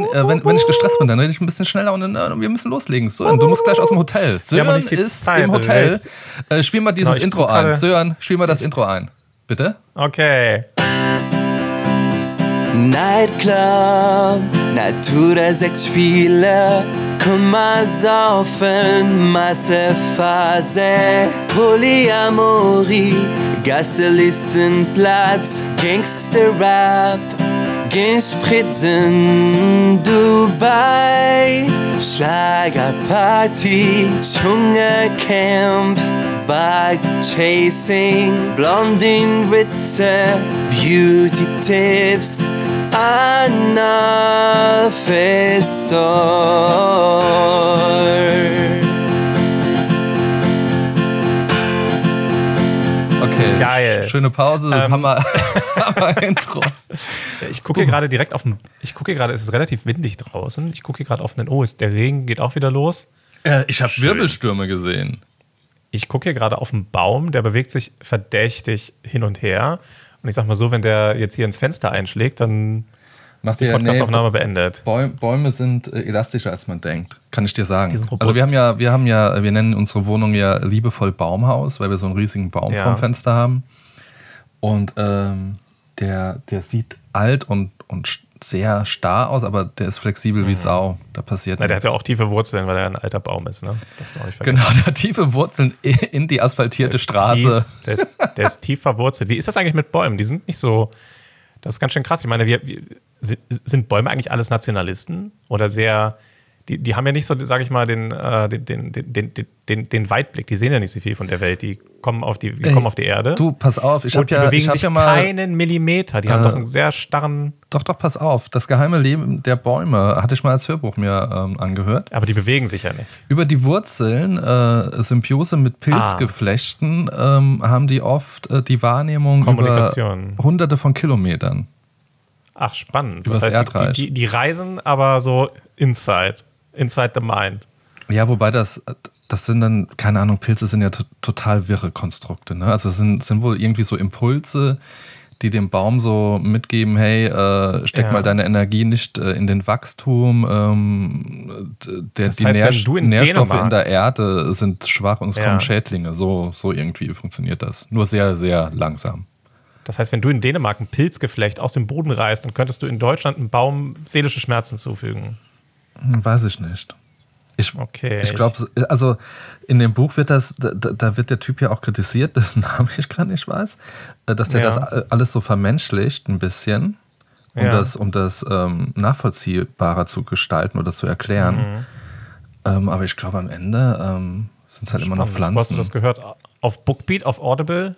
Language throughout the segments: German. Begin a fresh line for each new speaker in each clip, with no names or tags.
Äh, wenn, wenn ich gestresst bin, dann rede ich ein bisschen schneller und dann, äh, wir müssen loslegen. Sören, du musst gleich aus dem Hotel. Sören ist Zeit, im Hotel. Äh, spiel mal dieses no, Intro ein. Sören, spiel mal das Intro ein. Bitte?
Okay.
Nightclub, Natura Sexspiele, komm mal saufen, Massephase, Polyamorie, Gastelistenplatz, Gangster-Rap, Ginspritzen, Dubai, Schlagerparty, Dschungelcamp, Bug Chasing, Blondinenwitze, Beauty Tips, Anna Fessor.
Okay. Geil. Schöne Pause, das ähm, Hammer, Hammer
Intro. Ich gucke hier gerade direkt auf den. Ich gucke hier gerade, es ist relativ windig draußen. Ich gucke hier gerade auf den. Oh, ist, der Regen geht auch wieder los.
Äh, ich habe Wirbelstürme gesehen.
Ich gucke hier gerade auf einen Baum, der bewegt sich verdächtig hin und her. Und ich sag mal so, wenn der jetzt hier ins Fenster einschlägt, dann Machst die Podcastaufnahme nee, beendet.
Bäume sind äh, elastischer als man denkt, kann ich dir sagen. Also wir haben ja, wir haben ja, wir nennen unsere Wohnung ja liebevoll Baumhaus, weil wir so einen riesigen Baum ja. vorm Fenster haben. Und ähm, der, der sieht alt und, und sehr starr aus, aber der ist flexibel mhm. wie Sau. Da passiert
Na, Der hat ja auch tiefe Wurzeln, weil er ein alter Baum ist. Ne?
Das ist genau, der hat tiefe Wurzeln in die asphaltierte der Straße.
Tief, der, ist, der ist tief verwurzelt. Wie ist das eigentlich mit Bäumen? Die sind nicht so. Das ist ganz schön krass. Ich meine, wir, wir sind Bäume eigentlich alles Nationalisten oder sehr, die, die haben ja nicht so, sage ich mal, den, äh, den, den, den, den, den Weitblick, die sehen ja nicht so viel von der Welt, die kommen auf die, die kommen auf die Erde.
Du, pass auf, ich
habe
ja,
bewegen
ich hab
sich
ja mal,
keinen Millimeter, die äh, haben doch einen sehr starren.
Doch, doch, pass auf, das geheime Leben der Bäume hatte ich mal als Hörbuch mir ähm, angehört.
Aber die bewegen sich ja nicht.
Über die Wurzeln, äh, Symbiose mit Pilzgeflechten, ah. ähm, haben die oft äh, die Wahrnehmung über hunderte von Kilometern.
Ach, spannend. das heißt, die, die, die, reisen aber so inside, inside the mind.
Ja, wobei das, das sind dann, keine Ahnung, Pilze sind ja total wirre Konstrukte. Ne? Also es sind, sind wohl irgendwie so Impulse, die dem Baum so mitgeben, hey, äh, steck ja. mal deine Energie nicht äh, in den Wachstum. Ähm, der, das heißt, die Nähr in Nährstoffe Dänemark in der Erde sind schwach und es ja. kommen Schädlinge. So, so irgendwie funktioniert das. Nur sehr, sehr langsam.
Das heißt, wenn du in Dänemark ein Pilzgeflecht aus dem Boden reißt, dann könntest du in Deutschland einem Baum seelische Schmerzen zufügen.
Weiß ich nicht. Ich, okay. Ich glaube, also in dem Buch wird das, da, da, wird der Typ ja auch kritisiert, dessen Namen ich gerade nicht weiß, äh, dass der ja. das alles so vermenschlicht ein bisschen, um ja. das, um das ähm, nachvollziehbarer zu gestalten oder zu erklären. Mhm. Ähm, aber ich glaube, am Ende ähm, sind es halt Spannend. immer noch Pflanzen.
Hast du das gehört? Auf Bookbeat, auf Audible?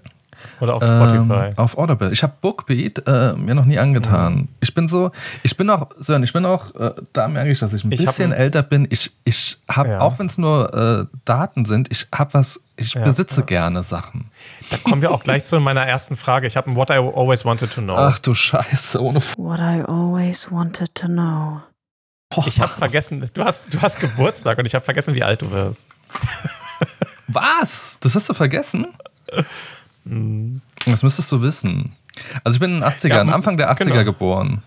Oder auf Spotify?
Ähm, auf Audible. Ich habe Bookbeat äh, mir noch nie angetan. Mhm. Ich bin so, ich bin auch, Sören, ich bin auch, äh, da merke ich, dass ich ein ich bisschen ein, älter bin. Ich, ich habe, ja. auch wenn es nur äh, Daten sind, ich habe was, ich ja, besitze ja. gerne Sachen.
Da kommen wir auch gleich zu meiner ersten Frage. Ich habe ein What I Always Wanted to Know.
Ach du Scheiße, ohne
What I Always Wanted to Know.
Ich habe vergessen, du hast, du hast Geburtstag und ich habe vergessen, wie alt du wirst.
Was? Das hast du vergessen? Das müsstest du wissen. Also ich bin in den 80ern, ja, Anfang der 80er genau. geboren.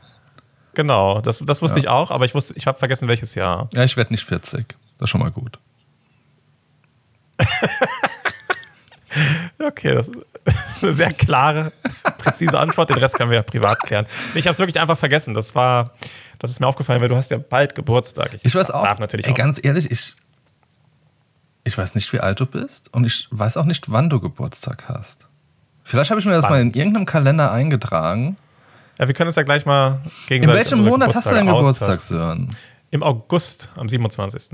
Genau, das, das wusste ja. ich auch, aber ich wusste, ich habe vergessen, welches Jahr.
Ja, ich werde nicht 40. Das ist schon mal gut.
okay, das ist eine sehr klare, präzise Antwort. Den Rest können wir ja privat klären. Ich habe es wirklich einfach vergessen. Das war, das ist mir aufgefallen, weil du hast ja bald Geburtstag.
Ich, ich weiß auch. Darf natürlich ey, auch. Ganz ehrlich, ich, ich weiß nicht, wie alt du bist und ich weiß auch nicht, wann du Geburtstag hast. Vielleicht habe ich mir das mal in irgendeinem Kalender eingetragen.
Ja, wir können es ja gleich mal
gegenseitig In welchem Monat hast du deinen Geburtstag, Sören?
Im August, am 27.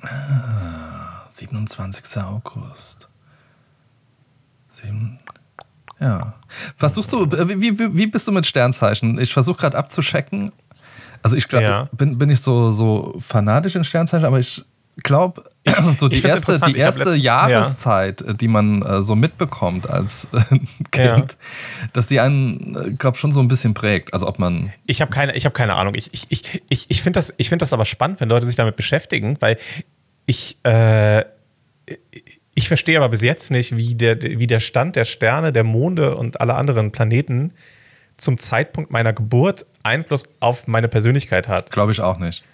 Ah, 27. August. Sieben, ja. Versuchst du, wie, wie, wie bist du mit Sternzeichen? Ich versuche gerade abzuschecken. Also ich glaube, ja. bin, bin ich so, so fanatisch in Sternzeichen, aber ich glaube, so die erste, die erste Jahreszeit, ja. die man äh, so mitbekommt als äh, Kind, ja. dass die einen, äh, glaube schon so ein bisschen prägt. Also ob man.
Ich habe keine, hab keine Ahnung. Ich, ich, ich, ich, ich finde das, find das aber spannend, wenn Leute sich damit beschäftigen, weil ich, äh, ich verstehe aber bis jetzt nicht, wie der, wie der Stand der Sterne, der Monde und aller anderen Planeten zum Zeitpunkt meiner Geburt Einfluss auf meine Persönlichkeit hat.
Glaube ich auch nicht.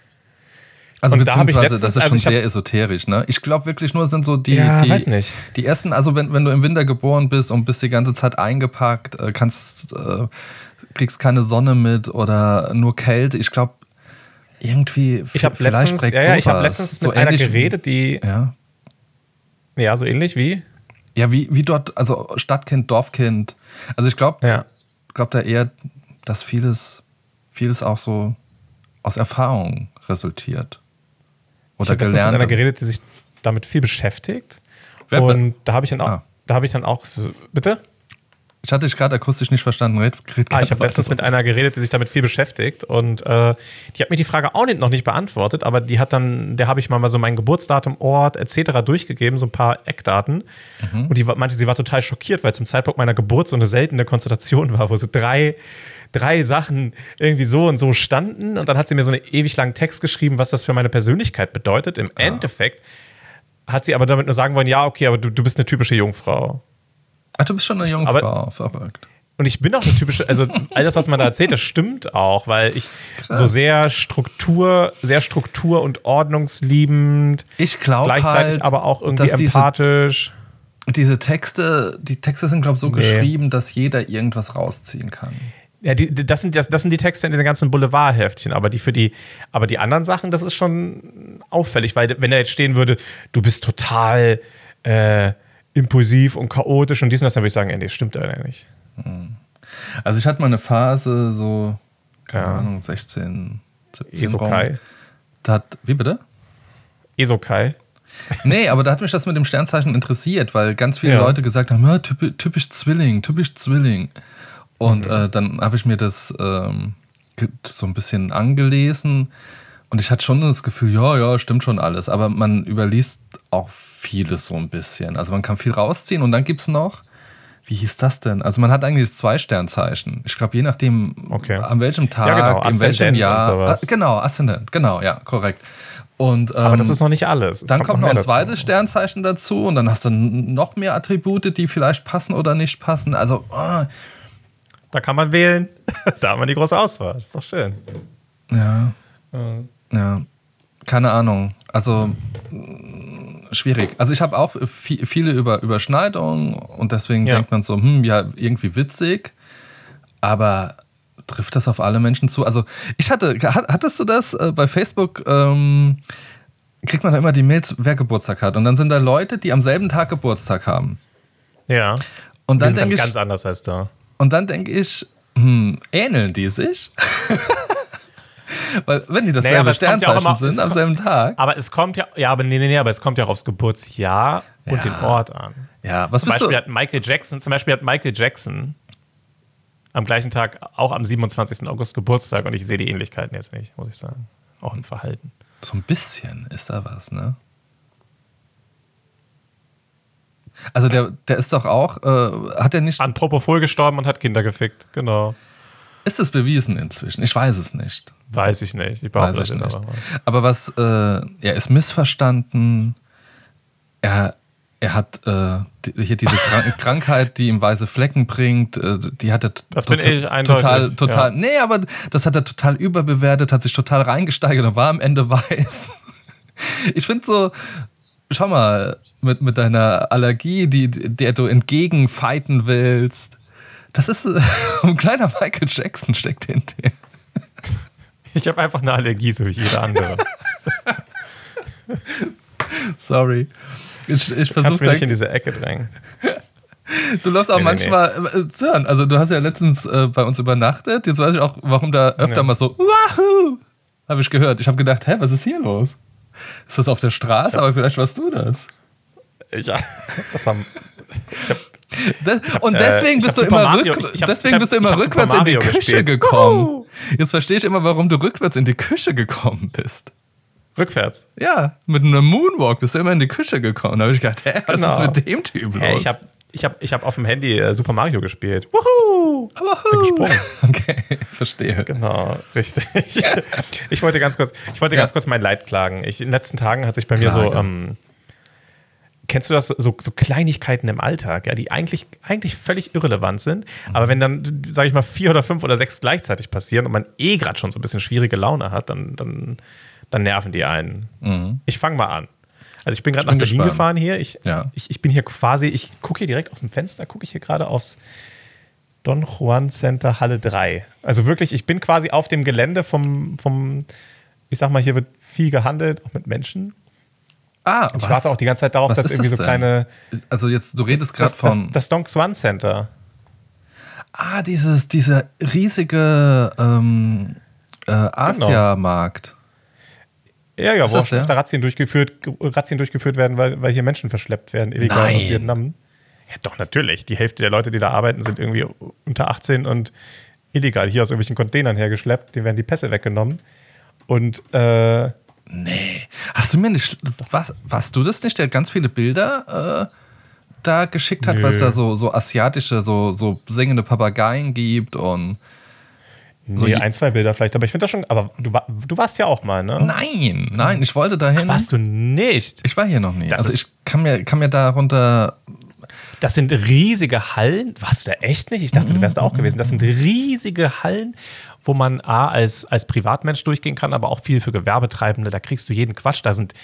Also
Und da hab
beziehungsweise,
letztens-
das ist
also
schon
hab-
sehr esoterisch, ne? Ich glaube wirklich nur, sind so die,
Ja,
die,
weiß nicht.
die ersten, also wenn, wenn du im Winter geboren bist und bist die ganze Zeit eingepackt, äh, kannst, äh, kriegst keine Sonne mit oder nur Kälte, ich glaube, irgendwie,
Ich habe
vielleicht
letztens, ja, ja, ich hab
sowas.
letztens
So
mit einer geredet, die,
Ja.
ja, so ähnlich wie.
Ja, wie, wie dort, also Stadtkind, Dorfkind. Also ich glaube,
Ja.
glaub da eher, dass vieles, vieles auch so aus Erfahrung resultiert.
Ich
Oder
habe letztens mit einer
gelernt.
geredet, die sich damit viel beschäftigt.
Wer-
Und da habe ich dann auch,
Ah.
da habe ich dann auch, so, bitte?
Ich hatte dich gerade akustisch nicht verstanden. Red, red
Ah, ich habe letztens mit einer geredet, die sich damit viel beschäftigt und äh, die hat mir die Frage auch nicht, noch nicht beantwortet, aber die hat dann, der habe ich mal so mein Geburtsdatum, Ort etc. durchgegeben, so ein paar Eckdaten
Mhm.
und die meinte, sie war total schockiert, weil zum Zeitpunkt meiner Geburt so eine seltene Konstellation war, wo so drei, drei Sachen irgendwie so und so standen und dann hat sie mir so einen ewig langen Text geschrieben, was das für meine Persönlichkeit bedeutet. Im
Ah.
Endeffekt hat sie aber damit nur sagen wollen, ja, okay, aber du, du bist eine typische Jungfrau.
Ach, du bist schon eine
Aber-
Jungfrau. Verrückt.
Und ich bin auch eine typische, also all das, was man da erzählt, das stimmt auch, weil ich so sehr Struktur, sehr Struktur- und ordnungsliebend,
Ich glaube
gleichzeitig
halt,
aber auch irgendwie
dass diese,
empathisch.
diese Texte, die Texte sind, glaube ich, so
Nee.
geschrieben, dass jeder irgendwas rausziehen kann.
Ja, die, das, sind, das, das sind die Texte in diesen ganzen Boulevardheftchen, aber die für die, aber die anderen Sachen, das ist schon auffällig, weil wenn da jetzt stehen würde, du bist total äh, impulsiv und chaotisch und dies und das, dann würde ich sagen, ey, nee, stimmt ja nicht.
Also ich hatte mal eine Phase, so, keine
Ja.
Ahnung, 16, 17 rum.
Esokai.
Da hat, wie bitte?
Esokai.
Nee, aber da hat mich das mit dem Sternzeichen interessiert, weil ganz viele
Ja.
Leute gesagt haben, ja, typisch, typisch Zwilling, typisch Zwilling. Und
Mhm.
äh, dann habe ich mir das ähm, so ein bisschen angelesen und ich hatte schon das Gefühl, ja, ja, stimmt schon alles. Aber man überliest auch vieles so ein bisschen. Also man kann viel rausziehen und dann gibt es noch, wie hieß das denn? Also man hat eigentlich zwei Sternzeichen. Ich glaube, je nachdem,
Okay.
an welchem Tag,
Ja, genau,
in welchem Jahr. Ah, genau, Aszendent, genau, ja, korrekt. Und,
Aber das
ähm,
ist noch nicht alles. Es
dann kommt noch
mehr
ein
dazu.
zweites Sternzeichen dazu und dann hast du noch mehr Attribute, die vielleicht passen oder nicht passen. Also, ah,
Da kann man wählen. da hat man die große Auswahl. Das ist doch schön.
ja, ja, keine Ahnung. Also, mh, schwierig. Also, ich habe auch vi- viele über Überschneidungen und deswegen
Ja.
denkt man so, hm, ja, irgendwie witzig, aber trifft das auf alle Menschen zu? Also, ich hatte, hat- hattest du das äh, bei Facebook? Ähm, kriegt man da immer die Mails, wer Geburtstag hat. Und dann sind da Leute, die am selben Tag Geburtstag haben.
Ja.
Und
Die
dann
sind dann
denke ich,
ganz anders als da.
Und dann denke ich, hm, ähneln die sich? Weil wenn die dasselbe
Naja, kommt ja
Sternzeichen
immer-
sind am selben Tag.
Aber es kommt ja, ja, aber nee, nee, nee, aber es kommt ja auch aufs Geburtsjahr und
Ja.
den Ort an.
Ja, was
Zum
bist
Beispiel
du?
hat Michael Jackson, zum Beispiel hat Michael Jackson am gleichen Tag, auch am 27. August Geburtstag und ich sehe die Ähnlichkeiten jetzt nicht, muss ich sagen. Auch im Verhalten.
So ein bisschen ist da was, ne? Also der, der ist doch auch, äh, hat er nicht,
An Propofol gestorben und hat Kinder gefickt, genau.
ist es bewiesen inzwischen? Ich weiß es nicht.
Weiß ich nicht. Ich
Weiß
behaupte
ich nicht.
aber.
Aber was, äh, er ist missverstanden. Er, er hat äh, die, hier diese Krank Krankheit, die ihm weiße Flecken bringt, äh, die hat er
Das bin
total-
ich eindeutig,
total, total,
ja.
nee, aber das hat er total überbewertet, hat sich total reingesteigert und war am Ende weiß. Ich finde so, schau mal, mit, mit deiner Allergie, die, der du entgegenfighten willst, das ist äh, ein kleiner Michael Jackson steckt in dir.
Ich habe einfach eine Allergie, so wie jeder andere.
Sorry. Ich, ich versuche
mir nicht in diese Ecke drängen.
Du läufst auch
Nee, nee,
manchmal, äh, Sören, also du hast ja letztens äh, bei uns übernachtet. Jetzt weiß ich auch, warum da öfter
Ja.
mal so, Wahoo! Habe ich gehört. Ich habe gedacht, hä, was ist hier los? Ist das auf der Straße? Aber vielleicht warst du das.
Ja, das war. Ich hab,
De und
äh,
deswegen
ich
bist
hab
du immer,
Mario-
rück
ich- ich hab-
deswegen
ich hab-
bist du
ich
immer
hab
rückwärts in die Küche
gespielt.
gekommen.
Wuhu!
Jetzt verstehe ich immer, warum du rückwärts in die Küche gekommen bist.
rückwärts.
Ja, mit einem Moonwalk bist du immer in die Küche gekommen. Da habe ich gedacht, hä, was
Genau.
ist mit dem Typ los?
Hey, ich habe ich hab, ich hab auf dem Handy äh, Super Mario gespielt. Wuhu!
Aber
gesprungen.
Okay, verstehe.
Genau, richtig. Ich wollte ganz kurz, ich wollte ganz
Ja.
kurz mein Leid klagen. Ich, in den letzten Tagen hat sich bei mir so
Klage.
ähm, kennst du das, so, so Kleinigkeiten im Alltag, ja, die eigentlich, eigentlich völlig irrelevant sind, aber wenn dann, sage ich mal, vier oder fünf oder sechs gleichzeitig passieren und man eh gerade schon so ein bisschen schwierige Laune hat, dann, dann, dann nerven die einen.
Mhm.
Ich fange mal an. Also ich bin gerade nach Berlin
gespannt.
gefahren hier. Ich,
Ja.
ich, ich bin hier quasi, ich gucke hier direkt aus dem Fenster, gucke ich hier gerade aufs Don Juan Center Halle 3. Also wirklich, ich bin quasi auf dem Gelände vom, vom ich sag mal, hier wird viel gehandelt, auch mit Menschen.
Ah,
Ich warte auch die ganze Zeit darauf,
Was
dass irgendwie
das
so kleine.
Also jetzt, du redest gerade
Das, das,
von.
das Don Juan Center.
ah, dieses, dieser riesige ähm, äh, Asia-Markt.
Ja, ja, wo
das
öfter Razzien durchgeführt, Razzien durchgeführt werden, weil, weil hier Menschen verschleppt werden, illegal aus
Nein.
Vietnam. Ja, doch, natürlich. Die Hälfte der Leute, die da arbeiten, sind irgendwie unter 18 und illegal hier aus irgendwelchen Containern hergeschleppt. Denen werden die Pässe weggenommen. Und äh,
Nee. Hast du mir nicht. Was, warst du das nicht, der ganz viele Bilder äh, da geschickt hat,
Nö.
weil es da so, so asiatische, so, so singende Papageien gibt und. So
nee, ein, zwei Bilder vielleicht. Aber ich finde das schon. Aber du, du warst ja auch mal, ne?
Nein, nein, ich wollte dahin.
Warst du nicht?
Ich war hier noch nie.
Das
also ich kann mir, kann mir darunter.
Das sind riesige Hallen. Warst du da echt nicht? Ich dachte, du wärst da auch gewesen. Das sind riesige Hallen, wo man A, als, als Privatmensch durchgehen kann, aber auch viel für Gewerbetreibende. Da kriegst du jeden Quatsch. Da sind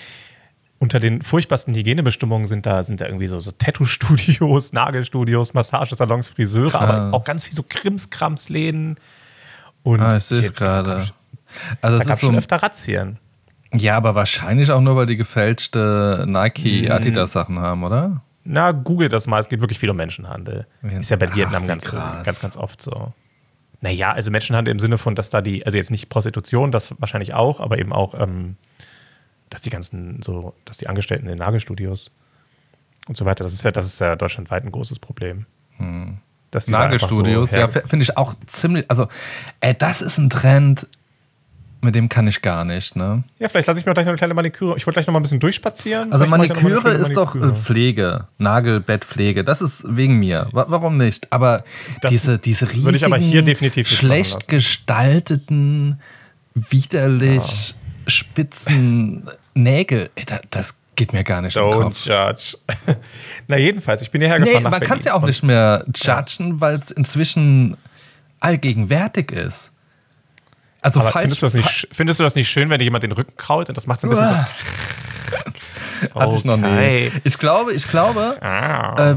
unter den furchtbarsten Hygienebestimmungen sind da, sind da irgendwie so, so Tattoo-Studios, Nagelstudios, Massagesalons, Friseure,
Krass.
aber auch ganz viel so Krimskramsläden. Und
Ah, ich sehe es gerade. Also
Da
es
gab
ist
es
so.
schon öfter Razzien.
Ja, aber wahrscheinlich auch nur, weil die gefälschte
Mhm.
Nike Adidas Sachen haben, oder?
Na, google das mal. Es geht wirklich viel um Menschenhandel. Ist ja bei
Ach,
Vietnam ganz,
krass.
ganz, ganz oft so. Naja, also Menschenhandel im Sinne von, dass da die, also jetzt nicht Prostitution, das wahrscheinlich auch, aber eben auch, ähm, dass die ganzen, so, dass die Angestellten in den Nagelstudios und so weiter, das ist ja, das ist ja deutschlandweit ein großes Problem. Dass
Nagelstudios,
so
ja, finde ich auch ziemlich. Also, ey, das ist ein Trend, mit dem kann ich gar nicht, ne?
ja, vielleicht lasse ich mir gleich noch eine kleine Maniküre. Ich wollte gleich noch mal ein bisschen durchspazieren.
Also
mal
Maniküre ist doch
Maniküre.
Pflege, Nagelbettpflege. Das ist wegen mir. Wa- Warum nicht? Aber
Das
diese, diese riesigen, schlecht gestalteten, widerlich spitzen Nägel, ey, da, das geht mir gar nicht
Don't judge. Na, jedenfalls, ich bin hierher gefahren
Nee, man kann es ja auch nicht mehr judgen, weil es inzwischen allgegenwärtig ist. Also
Aber
falsch.
findest, du das nicht, findest du das nicht schön, wenn dir jemand den Rücken krault und das macht so ein bisschen
Uah.
so.
Hatte ich noch nie.
Okay.
Ich glaube, ich glaube,
Ah.
äh,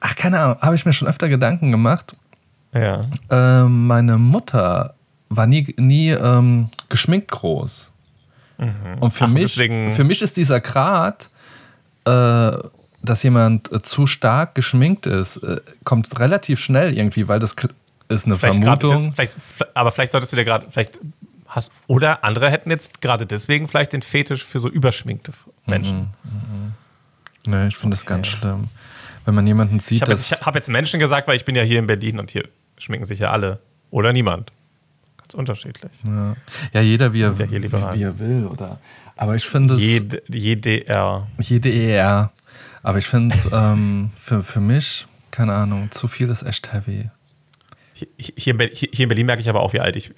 ach, keine Ahnung, habe ich mir schon öfter Gedanken gemacht.
Ja.
Äh, meine Mutter war nie, nie ähm, geschminkt groß. Und für,
Mhm. Ach,
mich, für mich ist dieser Grad, äh, dass jemand äh, zu stark geschminkt ist, äh, kommt relativ schnell irgendwie, weil das ist eine
Vielleicht
Vermutung.
das, vielleicht, aber vielleicht solltest du dir gerade, vielleicht hast, oder andere hätten jetzt gerade deswegen vielleicht den Fetisch für so überschminkte Menschen.
nee, ich finde das ganz schlimm. Wenn man jemanden sieht,
Ich habe jetzt, ich hab jetzt Menschen gesagt, weil ich bin ja hier in Berlin und hier schminken sich ja alle. Oder niemand. Unterschiedlich.
ja, ja, jeder wie er,
ja
wie, er will, oder? Aber ich finde es.
Jed, JDR.
Jede ER. Aber ich finde es ähm, für, für mich, keine Ahnung, zu viel ist echt heavy.
Hier, hier, hier in Berlin merke ich aber auch, wie alt, ich,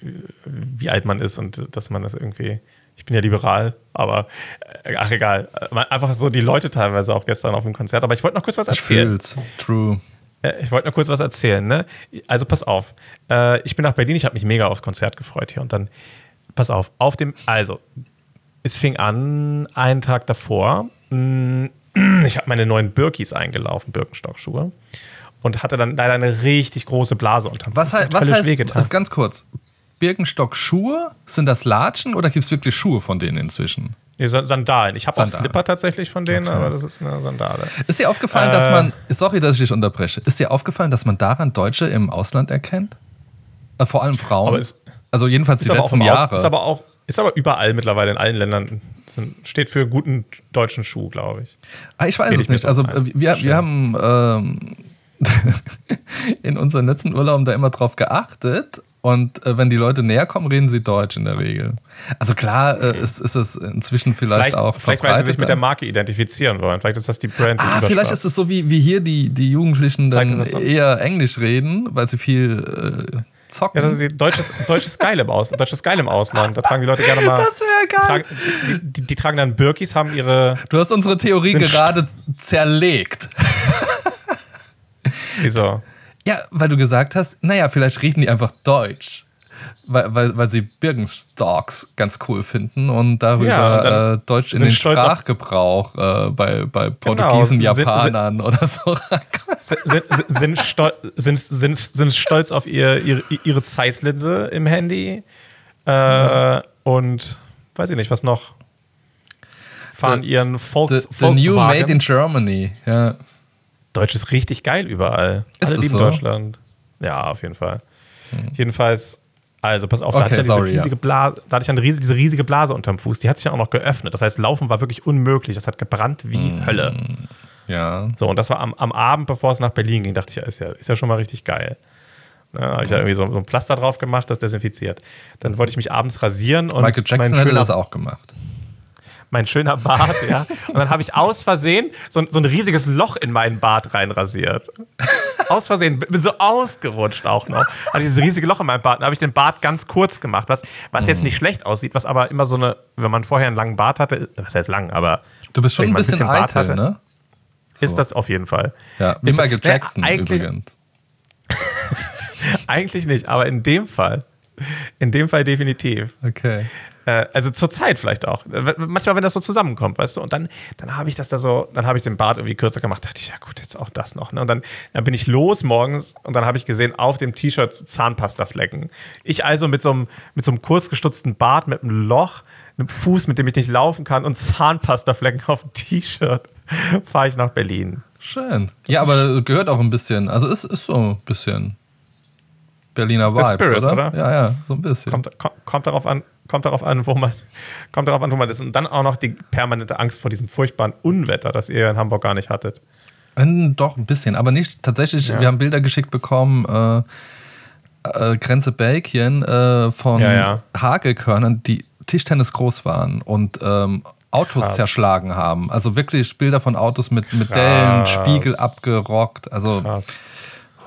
wie alt man ist und dass man das irgendwie. Ich bin ja liberal, aber äh, ach egal. Einfach so die Leute teilweise auch gestern auf dem Konzert. Aber ich wollte noch kurz was
Ich
erzählen.
fühl's. True.
Äh, Ich wollte noch kurz was erzählen. Ne? Also pass auf. Äh, Ich bin nach Berlin, ich habe mich mega aufs Konzert gefreut hier. Und dann, pass auf, auf dem, also, es fing an einen Tag davor. mm, Ich habe meine neuen Birkis eingelaufen, Birkenstockschuhe. Und hatte dann leider eine richtig große Blase unterm
Was,
hat
was heißt, ganz kurz, Birkenstock-Schuhe? Sind das Latschen oder gibt es wirklich Schuhe von denen inzwischen?
Nee, Sa- Sandalen. Ich habe auch. Slipper tatsächlich von denen, aber das ist eine Sandale.
Ist dir aufgefallen,
Äh.
dass man, sorry, dass ich dich unterbreche, ist dir aufgefallen, dass man daran Deutsche im Ausland erkennt? Äh, vor allem Frauen.
Aber es-
also jedenfalls
Ist
die letzten
im Aus,
Jahre.
ist aber auch ist aber überall mittlerweile in allen Ländern. Steht für guten deutschen Schuh, glaube ich.
Ah, ich weiß
Red
es nicht.
so
Also
ein.
äh, wir,
Schön.
wir haben ähm, in unseren letzten Urlauben da immer drauf geachtet. Und äh, wenn die Leute näher kommen, reden sie Deutsch in der Regel. Also klar äh, ist, ist es inzwischen vielleicht,
Vielleicht,
auch
vielleicht weil sie sich mit der. Marke identifizieren wollen. Vielleicht ist das die Brand. die
Ah, vielleicht ist es so, wie, wie hier die, die Jugendlichen dann
so.
eher Englisch reden, weil sie viel zocken.
Ja, das ist deutsches, deutsches Geil im Ausland. Deutsches Geil im Ausland. Da tragen die Leute gerne mal.
Das wäre geil.
Tragen, die, die, die tragen dann Birkis, haben ihre.
du hast unsere Theorie gerade zerlegt.
Wieso?
Ja, weil du gesagt hast, naja, vielleicht riechen die einfach deutsch. Weil, weil, weil sie Birkenstocks ganz cool finden und darüber
Ja, und
äh, Deutsch in
sind
den
stolz
Sprachgebrauch äh, bei, bei Portugiesen,
Sind- sind-
Japanern oder so.
Sind, sind, sind, stol sind, sind, sind stolz auf ihr, ihre, ihre Zeiss-Linse im Handy. Äh, und weiß ich nicht, was noch. Fahren
The-
ihren Volks,
the, the new
Volkswagen.
made in Germany. Ja.
Deutsch ist richtig geil überall.
Ist
Alle lieben
so?
Deutschland. Ja, auf jeden Fall. Jedenfalls, also pass auf, da
Okay,
hatte ich, ja
sorry,
diese, riesige Blase, da hatte ich eine riesige, diese riesige Blase unterm Fuß. Die hat sich ja auch noch geöffnet. Das heißt, Laufen war wirklich unmöglich. Das hat gebrannt wie
Mm.
Hölle.
ja.
So, und das war am, am Abend, bevor es nach Berlin ging, dachte ich, ja, ist ja, ist ja schon mal richtig geil. Da habe ich ja irgendwie so, so ein Pflaster drauf gemacht, das desinfiziert. Dann wollte ich mich abends rasieren und
Michael Jackson hätte
schöner,
das auch gemacht.
Mein schöner Bart, ja. Und dann habe ich aus Versehen so, ein- so ein riesiges Loch in meinen Bart reinrasiert. Aus Versehen, bin so ausgerutscht auch noch. Hatte dieses riesige Loch in meinem Bart. Dann habe ich den Bart ganz kurz gemacht, was, was jetzt nicht schlecht aussieht, was aber immer so eine, wenn man vorher einen langen Bart hatte, was heißt lang, aber
Du bist schon
wenn
ein
man
bisschen,
Bart
eitel,
hatte,
ne?
ist das auf jeden Fall.
Ja, wie Michael
Ja,
Jackson
eigentlich-
übrigens.
Eigentlich nicht, aber in dem Fall, in dem Fall definitiv.
Okay.
Äh, also zur Zeit vielleicht auch. Äh, Manchmal, wenn das so zusammenkommt, weißt du, und dann, dann habe ich das da so, dann habe ich den Bart irgendwie kürzer gemacht, dachte ich, ja gut, jetzt auch das noch. Ne? Und dann, dann bin ich los morgens und dann habe ich gesehen, auf dem T-Shirt Zahnpastaflecken. Ich also mit so einem, mit so einem kurzgestutzten Bart, mit einem Loch, einem Fuß, mit dem ich nicht laufen kann und Zahnpastaflecken auf dem T-Shirt, fahre ich nach Berlin.
Schön. Ja, aber gehört auch ein bisschen. Also es ist so ein bisschen Berliner Vibes,
Spirit,
oder?
oder?
Ja, ja, so ein bisschen.
Kommt, kommt, kommt darauf an, kommt darauf an, wo man, kommt darauf an, wo man ist. Und dann auch noch die permanente Angst vor diesem furchtbaren Unwetter, das ihr in Hamburg gar nicht hattet.
Ähm, Doch, ein bisschen, aber nicht tatsächlich.
Ja.
Wir haben Bilder geschickt bekommen, äh, äh, Grenze Belgien, äh, von
Ja, ja.
Hagelkörnern, die Tischtennis groß waren und ähm, Autos
Krass.
zerschlagen haben. Also wirklich Bilder von Autos mit, mit Dellen. Spiegel abgerockt. Also,
Krass.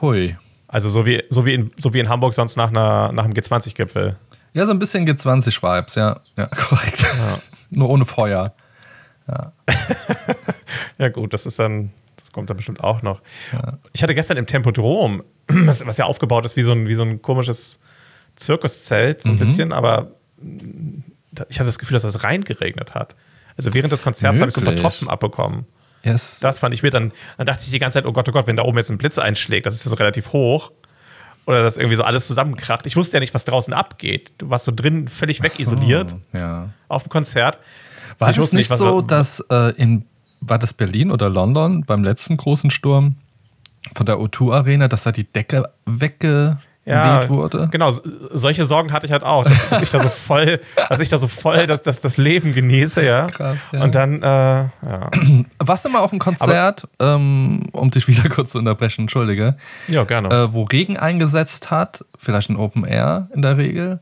hui.
Also so wie, so wie, in, so wie in Hamburg sonst nach, einer, nach einem G20-Gipfel.
Ja, so ein bisschen G20-Vibes, ja. Ja, korrekt. Nur ohne Feuer.
Ja gut, das ist dann, das kommt dann bestimmt auch noch. Ich hatte gestern im Tempodrom, was, was ja aufgebaut ist wie so ein, wie so ein komisches Zirkuszelt,
Mhm.
so ein bisschen, aber mm, ich hatte das Gefühl, dass das reingeregnet hat. Also während des Konzerts habe ich so ein paar. Tropfen abbekommen.
Yes.
Das fand ich mir dann, dann dachte ich die ganze Zeit, oh Gott, oh Gott, wenn da oben jetzt ein Blitz einschlägt, das ist ja so relativ hoch. Oder dass irgendwie so alles zusammenkracht. Ich wusste ja nicht, was draußen abgeht. Du warst so drin, völlig wegisoliert
Ja.
auf dem Konzert.
War
Ich
es nicht so, dass äh, in, war das Berlin oder London beim letzten großen Sturm von der O2 Arena, dass da die Decke weggeweht wurde?
Genau, so- solche Sorgen hatte ich halt auch, dass, dass ich da so voll, dass ich da so voll das, das, das Leben genieße, ja.
Krass, ja.
Und dann, äh, ja.
Warst du mal auf einem Konzert, ähm, um dich wieder kurz zu unterbrechen, entschuldige,
Ja, gerne.
äh, wo Regen eingesetzt hat, vielleicht ein Open Air in der Regel,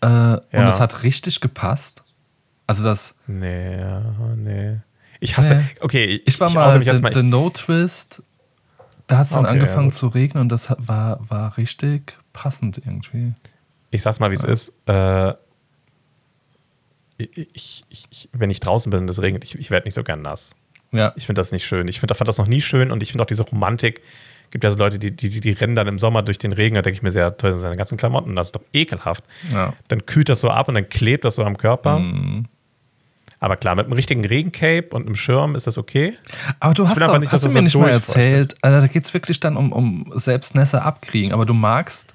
äh, und
Ja.
es hat richtig gepasst? Also das,
nee, ja, nee. Ich hasse,
Nee.
okay,
ich war
oute
mal, the,
mal.
the No Twist, da hat es dann
Okay,
angefangen
ja,
zu regnen und das war, war richtig passend irgendwie.
Ich sag's mal, wie es ist. Äh, ich, ich, ich, wenn ich draußen bin und es regnet, ich, werde nicht so gern nass.
Ja,
Ich finde das nicht schön. Ich find, fand das noch nie schön und ich finde auch diese Romantik. Gibt ja so Leute, die, die, die- die rennen dann im Sommer durch den Regen, da denke ich mir sehr, toll sind seine ganzen Klamotten, das ist doch ekelhaft.
Ja.
Dann kühlt das so ab und dann klebt das so am Körper. Aber klar, mit einem richtigen Regencape und einem Schirm ist das okay.
Aber du hast, doch,
nicht,
hast du mir
so
nicht mal erzählt, also da geht es wirklich dann um, um Selbstnässe abkriegen, aber du magst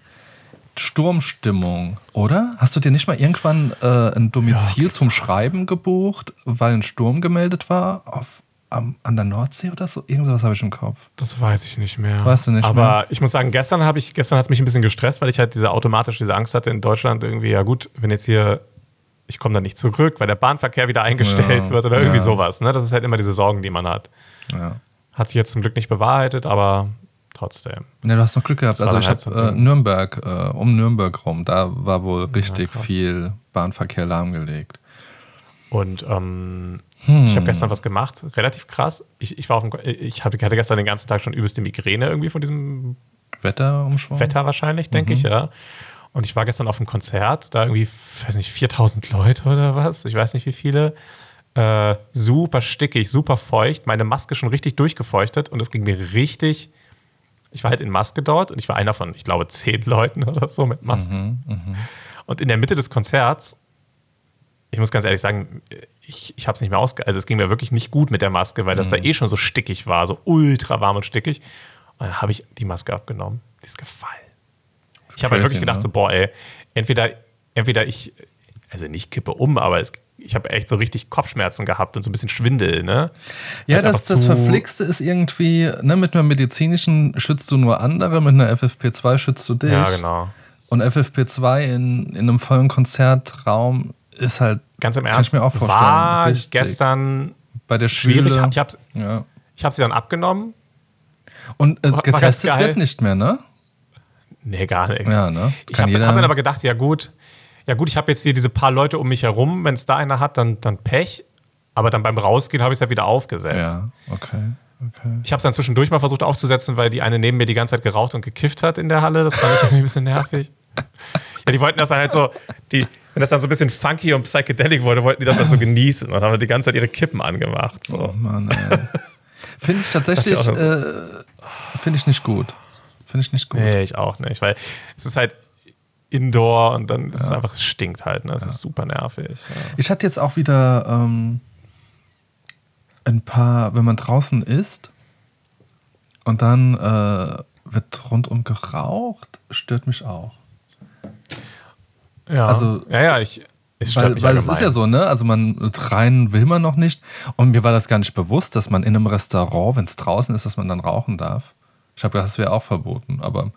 Sturmstimmung, oder? Hast du dir nicht mal irgendwann äh, ein Domizil
Ja,
zum Schreiben gebucht, weil ein Sturm gemeldet war auf, am, an der Nordsee oder so? Irgend sowas habe ich im Kopf.
Das weiß ich nicht mehr.
Weißt du nicht
Aber
mehr?
ich muss sagen, gestern habe ich, gestern hat es mich ein bisschen gestresst, weil ich halt diese automatisch diese Angst hatte in Deutschland irgendwie, ja gut, wenn jetzt hier, ich komme da nicht zurück, weil der Bahnverkehr wieder eingestellt
Ja,
wird oder irgendwie
ja.
sowas. Ne? Das ist halt immer diese Sorgen, die man hat.
Ja.
Hat sich jetzt zum Glück nicht bewahrheitet, aber trotzdem.
Ja, du hast noch Glück gehabt.
Das
Also ich habe äh,
ein-
Nürnberg, äh, um Nürnberg rum, da war wohl richtig viel Bahnverkehr lahmgelegt.
Und ähm,
Hm.
ich habe gestern was gemacht, relativ krass. Ich, ich, war auf dem, ich hatte gestern den ganzen Tag schon übelst die Migräne irgendwie von diesem
Wetterumschwung?
Wetter wahrscheinlich, denke ich, ja. Und ich war gestern auf einem Konzert, da irgendwie, weiß nicht, 4000 Leute oder was, ich weiß nicht wie viele. Äh, super stickig, super feucht, meine Maske schon richtig durchgefeuchtet und es ging mir richtig. Ich war halt in Maske dort und ich war einer von, ich glaube, zehn Leuten oder so mit Maske. Und in der Mitte des Konzerts, ich muss ganz ehrlich sagen, ich, ich habe es nicht mehr ausge... Also es ging mir wirklich nicht gut mit der Maske, weil das da eh schon so stickig war, so ultra warm und stickig. Und dann habe ich die Maske abgenommen. Die ist gefallen. Ich habe halt wirklich gedacht,
ne?
so, boah, ey, entweder, entweder ich, also nicht kippe um, aber es, ich habe echt so richtig Kopfschmerzen gehabt und so ein bisschen Schwindel, ne?
Ja, das, das Verflixte ist irgendwie, ne, mit einer medizinischen schützt du nur andere, mit einer FFP2 schützt du dich.
Ja, genau.
Und FFP2 in, in einem vollen Konzertraum ist halt
Ganz im
Kann
Ernst,
ich mir auch vorstellen.
war
Richtig.
gestern
bei der
schwierig. Ich habe
ja.
ich hab sie dann abgenommen.
Und äh, getestet wird nicht mehr, ne?
Nee, gar nichts.
Ja, ne?
Ich habe hab dann aber gedacht, ja gut, ja gut, ich habe jetzt hier diese paar Leute um mich herum. Wenn es da einer hat, dann, dann Pech. Aber dann beim Rausgehen habe ich es ja wieder aufgesetzt.
Ja, okay. okay.
Ich habe es dann zwischendurch mal versucht aufzusetzen, weil die eine neben mir die ganze Zeit geraucht und gekifft hat in der Halle. Das fand ich irgendwie ein bisschen nervig. Ja, die wollten das dann halt so, die, wenn das dann so ein bisschen funky und psychedelic wurde, wollten die das dann so genießen und haben die ganze Zeit ihre Kippen angemacht.
Oh
So.
Mann, ey. Finde ich tatsächlich, äh, finde ich nicht gut. Finde ich nicht gut.
Nee, ich auch nicht, weil es ist halt Indoor und dann ist es einfach, es stinkt halt. Ne? Es ist super nervig. Ja.
Ich hatte jetzt auch wieder ähm, ein paar, wenn man draußen isst und dann äh, wird rundum geraucht, stört mich auch.
Ja,
Also-
ja, ja, ich, es stört
Weil, weil es
allgemein.
ist ja so, ne? Also man rein will man noch nicht. Und mir war das gar nicht bewusst, dass man in einem Restaurant, wenn es draußen ist, dass man dann rauchen darf. Ich habe gedacht, das wäre auch verboten, aber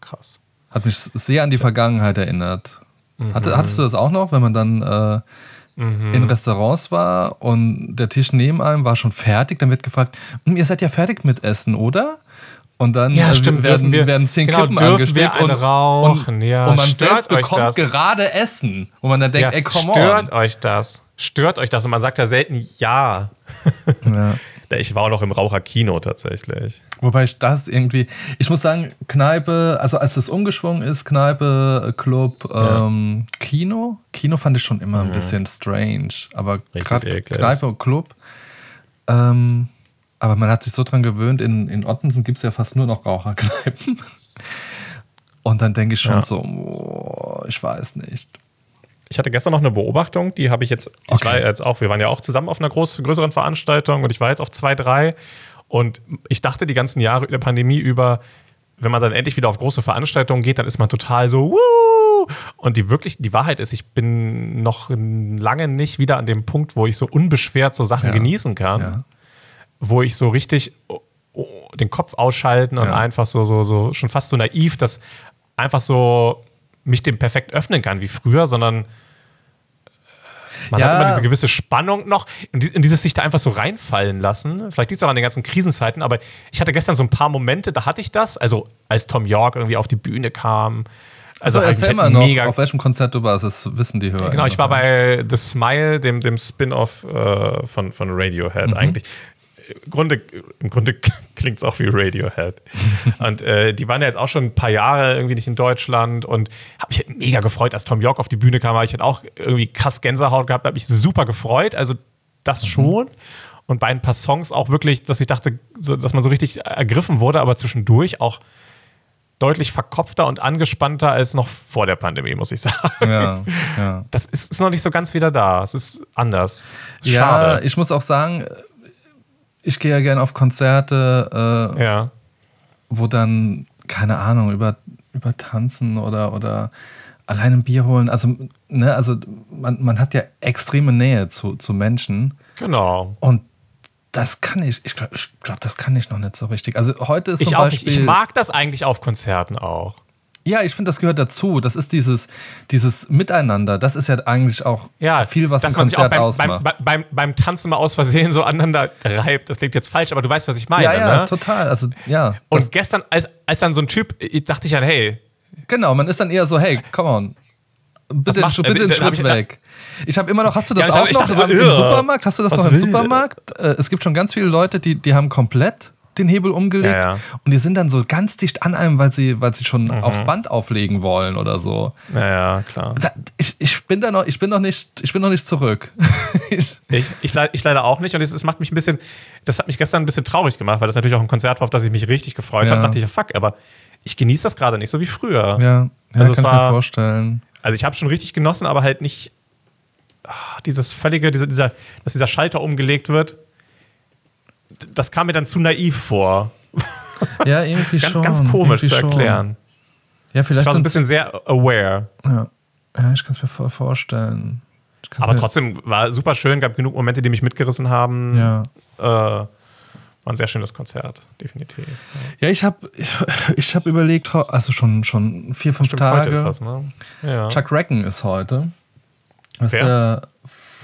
Krass.
hat mich sehr an die Vergangenheit erinnert.
Mhm.
Hatte, hattest du das auch noch, wenn man dann äh, in Restaurants war und der Tisch neben einem war schon fertig, dann wird gefragt, "Hm, ihr seid ja fertig mit Essen, oder? Und dann
Ja,
äh,
stimmt,
werden,
wir-
werden zehn
genau,
Kippen angesteckt und,
rauchen?
und,
Ja,
und man
stört
selbst bekommt
das?
gerade Essen. Wo man dann denkt,
Ja,
ey, come
stört
on.
euch das? Stört euch das? Und man sagt ja selten ja.
Ja.
Ich war auch noch im Raucherkino tatsächlich.
Wobei ich das irgendwie, ich muss sagen, Kneipe, also als es umgeschwungen ist, Kneipe, Club, ähm, Kino, Kino fand ich schon immer ein bisschen strange, aber
Mhm.
Gerade. Kneipe und Club, ähm, aber man hat sich so dran gewöhnt, in, in Ottensen gibt es ja fast nur noch Raucherkneipen. Und dann denke ich schon
Ja.
so, oh, ich weiß nicht.
Ich hatte gestern noch eine Beobachtung, die habe ich jetzt, ich
Okay.
war jetzt auch, wir waren ja auch zusammen auf einer groß, größeren Veranstaltung und ich war jetzt auf zwei, drei und ich dachte die ganzen Jahre der Pandemie über, wenn man dann endlich wieder auf große Veranstaltungen geht, dann ist man total so, Wuh! und die wirklich, die Wahrheit ist, ich bin noch lange nicht wieder an dem Punkt, wo ich so unbeschwert so Sachen
Ja.
genießen kann,
Ja.
wo ich so richtig oh, oh, den Kopf ausschalten und
Ja.
einfach so, so, so, schon fast so naiv, dass einfach so mich dem perfekt öffnen kann wie früher, sondern man
Ja.
hat immer diese gewisse Spannung noch und, die, und dieses sich da einfach so reinfallen lassen. Vielleicht liegt es auch an den ganzen Krisenzeiten, aber ich hatte gestern so ein paar Momente, da hatte ich das. Also als Tom York irgendwie auf die Bühne kam. Also,
Also erzähl mal noch, auf welchem Konzert du warst, das wissen die Hörer.
Genau, ich war bei The Smile, dem, dem Spin-off äh, von, von Radiohead eigentlich. Im Grunde, im Grunde klingt es auch wie Radiohead. und äh, die waren ja jetzt auch schon ein paar Jahre irgendwie nicht in Deutschland und habe mich halt mega gefreut, als Tom York auf die Bühne kam. Hab Ich hatte auch irgendwie krass Gänsehaut gehabt, habe mich super gefreut. Also das schon. Und bei ein paar Songs auch wirklich, dass ich dachte, so, dass man so richtig ergriffen wurde, aber zwischendurch auch deutlich verkopfter und angespannter als noch vor der Pandemie, muss ich sagen.
Ja, ja.
Das ist, ist noch nicht so ganz wieder da. Es ist anders. Ist
Ja,
Schade.
ich muss auch sagen, ich gehe ja gerne auf Konzerte, äh,
ja.
wo dann, keine Ahnung, über, über Tanzen oder, oder allein ein Bier holen. Also, ne, also man, man hat ja extreme Nähe zu, zu Menschen.
Genau.
Und das kann ich, ich glaube, ich glaub, das kann ich noch nicht so richtig. Also heute ist
Ich
zum
auch nicht.
Beispiel.
Ich mag das eigentlich auf Konzerten auch.
Ja, ich finde, das gehört dazu. Das ist dieses, dieses Miteinander. Das ist ja eigentlich auch
Ja,
viel, was
auch
Konzert
beim,
ausmacht.
beim, beim, beim Tanzen mal aus Versehen so aneinander reibt. Das klingt jetzt falsch, aber du weißt, was ich meine.
ja, ja,
ne?
total. Also, ja.
Und
Das,
gestern, als, als dann so ein Typ, dachte ich an, hey,
genau, man ist dann eher so, hey, come on. Bitte,
machst
bitte
Also,
einen
hab
Schritt
ich-
weg. Ich habe immer noch, hast du das
Ja, hab-
auch
ich
noch
dachte so,
im,
irre.
Supermarkt? Hast du das noch im? Supermarkt? Äh, Es gibt schon ganz viele Leute, die, die haben komplett den Hebel umgelegt.
Ja, ja.
Und die sind dann so ganz dicht an einem, weil sie, weil sie schon aufs Band auflegen wollen oder so.
Naja, klar.
Da, ich, ich bin da noch, ich bin noch nicht, ich bin noch nicht zurück. ich,
Ich, ich, leid- ich leider auch nicht und es, macht mich ein bisschen, das hat mich gestern ein bisschen traurig gemacht, weil das natürlich auch ein Konzert war, auf das ich mich richtig gefreut
Ja.
habe. dachte ich, fuck, aber ich genieße das gerade nicht so wie früher.
ja, ja
Also
kann ich
war-
mir vorstellen.
Also ich habe schon richtig genossen, aber halt nicht ah, dieses völlige, dieser, dieser, dass dieser Schalter umgelegt wird. Das kam mir dann zu naiv vor.
Ja, irgendwie
Ganz,
schon.
ganz komisch
irgendwie
zu
schon.
erklären.
Ja,
Ich
vielleicht
war so ein bisschen sehr aware.
Ja, ja ich kann es mir voll vorstellen. Ich
Aber trotzdem war super schön, gab genug Momente, die mich mitgerissen haben.
Ja.
Äh, war ein sehr schönes Konzert, definitiv.
Ja, ich habe ich, ich hab überlegt, also schon, schon vier, fünf
Stimmt,
Tage.
heute ist was, ne? Ja.
Chuck Recken ist heute. Das
Wer?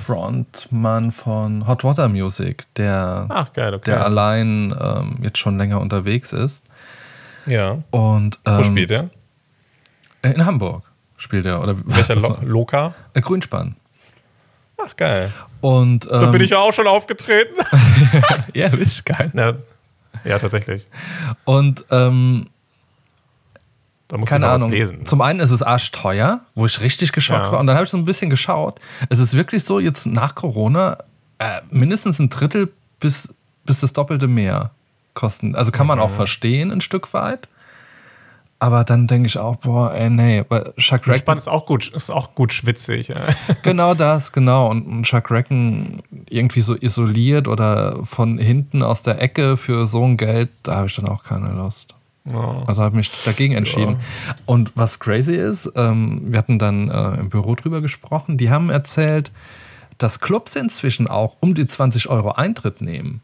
Frontmann von Hot Water Music, der,
Ach, geil, okay.
der allein ähm, jetzt schon länger unterwegs ist.
ja.
Und, ähm,
Wo spielt der?
äh, In Hamburg spielt er. Oder
Welcher
was
Lo Loka?
äh, Grünspann.
Ach, geil.
Und, ähm,
Da bin ich ja auch schon aufgetreten.
Ja, wirklich geil.
ja, ja, tatsächlich.
Und ähm,
Da musst
keine
du
Ahnung.
was lesen.
Zum einen ist es arschteuer, wo ich richtig geschockt
Ja.
war. Und dann habe ich so ein bisschen geschaut. Es ist wirklich so, jetzt nach Corona, äh, mindestens ein Drittel bis, bis das Doppelte mehr kosten. Also kann man auch
Mhm.
verstehen, ein Stück weit. Aber dann denke ich auch, boah, ey, nee, weil Chuck
Grünspann
Recken,
ist auch gut, ist auch gut schwitzig. Ja.
genau das, genau. Und, und Chuck Recken irgendwie so isoliert oder von hinten aus der Ecke für so ein Geld, da habe ich dann auch keine Lust.
Ja.
Also habe mich dagegen entschieden. Und was crazy ist, ähm, wir hatten dann äh, im Büro drüber gesprochen, die haben erzählt, dass Clubs inzwischen auch um die 20 Euro Eintritt nehmen.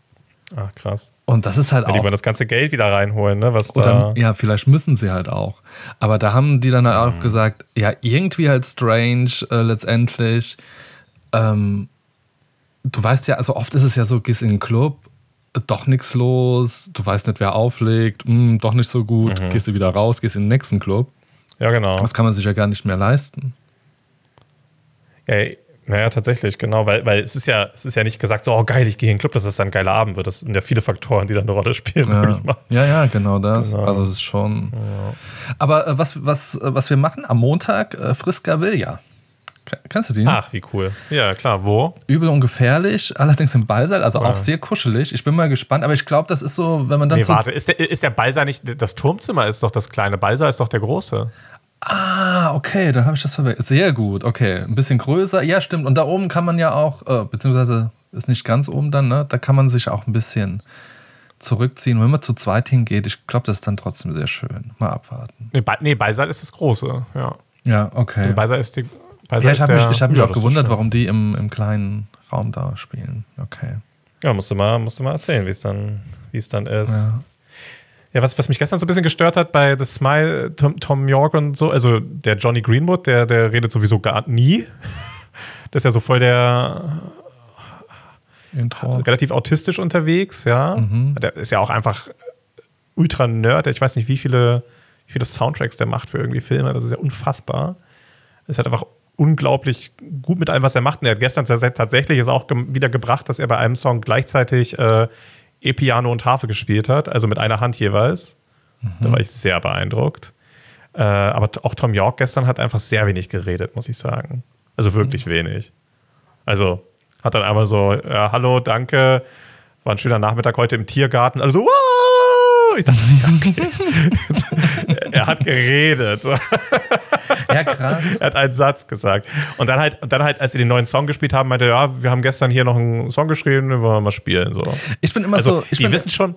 Ach, krass.
Und das ist halt
Ja, die
auch.
wollen das ganze Geld wieder reinholen, ne? Was
Oder,
da.
ja, vielleicht müssen sie halt auch. Aber da haben die dann halt
Mhm.
auch gesagt, ja, irgendwie halt strange äh, letztendlich. Ähm, du weißt ja, also oft ist es ja so, gehst in den Club, doch nichts los, du weißt nicht, wer auflegt, hm, doch nicht so gut,
Mhm.
gehst du wieder raus, gehst in den nächsten Club.
Ja, genau.
Das kann man sich ja gar nicht mehr leisten.
Ja, naja, tatsächlich, genau, weil, weil es ist ja, es ist ja nicht gesagt, so, oh geil, ich gehe in den Club, dass es dann ein geiler Abend wird. Das sind ja viele Faktoren, die da eine Rolle spielen, sag
Ja,
ich mal.
ja, ja, genau das.
Genau.
Also es ist schon. Aber äh, was, was, äh, was wir machen am Montag, äh, Friska Villa. Ke- Kennst du die?
Ach, wie cool. Ja, klar, wo?
Übel und gefährlich, allerdings im Ballsaal, also
Ja.
auch sehr kuschelig. Ich bin mal gespannt, aber ich glaube, das ist so, wenn man dann
Nee, warte, ist der, ist der Ballsaal nicht, das Turmzimmer ist doch das kleine, Ballsaal ist doch der große.
Ah, okay, dann habe ich das verwechselt. Sehr gut, okay. Ein bisschen größer, ja, stimmt. Und da oben kann man ja auch, äh, beziehungsweise ist nicht ganz oben dann, ne? Da kann man sich auch ein bisschen zurückziehen. Und wenn man zu zweit hingeht, ich glaube, das ist dann trotzdem sehr schön. Mal abwarten.
Nee, Ba- nee Ballsaal ist das große, ja.
Ja, okay.
Also Ballsaal ist die. Ballsaal
Ja, ich habe mich, ich hab mich
Ja,
auch
das
gewundert, warum die im, im kleinen Raum da spielen. Okay.
Ja, musst du mal, musst du mal erzählen, wie es dann, wie es dann ist.
Ja.
Ja, was, was mich gestern so ein bisschen gestört hat bei The Smile, Tom, Tom York und so, also der Johnny Greenwood, der, der redet sowieso gar nie. Der ist ja so voll der
Intro.
relativ autistisch unterwegs, ja.
Mhm.
Der ist ja auch einfach ultra Nerd. Ich weiß nicht, wie viele, wie viele Soundtracks der macht für irgendwie Filme. Das ist ja unfassbar. Es hat einfach unglaublich gut mit allem, was er macht. Und er hat gestern tats- tatsächlich es auch wieder gebracht, dass er bei einem Song gleichzeitig äh, E-Piano und Harfe gespielt hat, also mit einer Hand jeweils. Da
Mhm.
war ich sehr beeindruckt. Äh, aber auch Tom York gestern hat einfach sehr wenig geredet, muss ich sagen. Also wirklich wenig. Also hat dann einmal so, ja, hallo, danke, war ein schöner Nachmittag heute im Tiergarten. Also, wow! Ich dachte, ja, okay. er hat geredet.
Ja, krass.
Er hat einen Satz gesagt. Und dann halt, dann halt, als sie den neuen Song gespielt haben, meinte er, ja, wir haben gestern hier noch einen Song geschrieben, den wollen wir mal spielen. So.
Ich bin immer
Also,
so. Ich
die
bin,
wissen schon,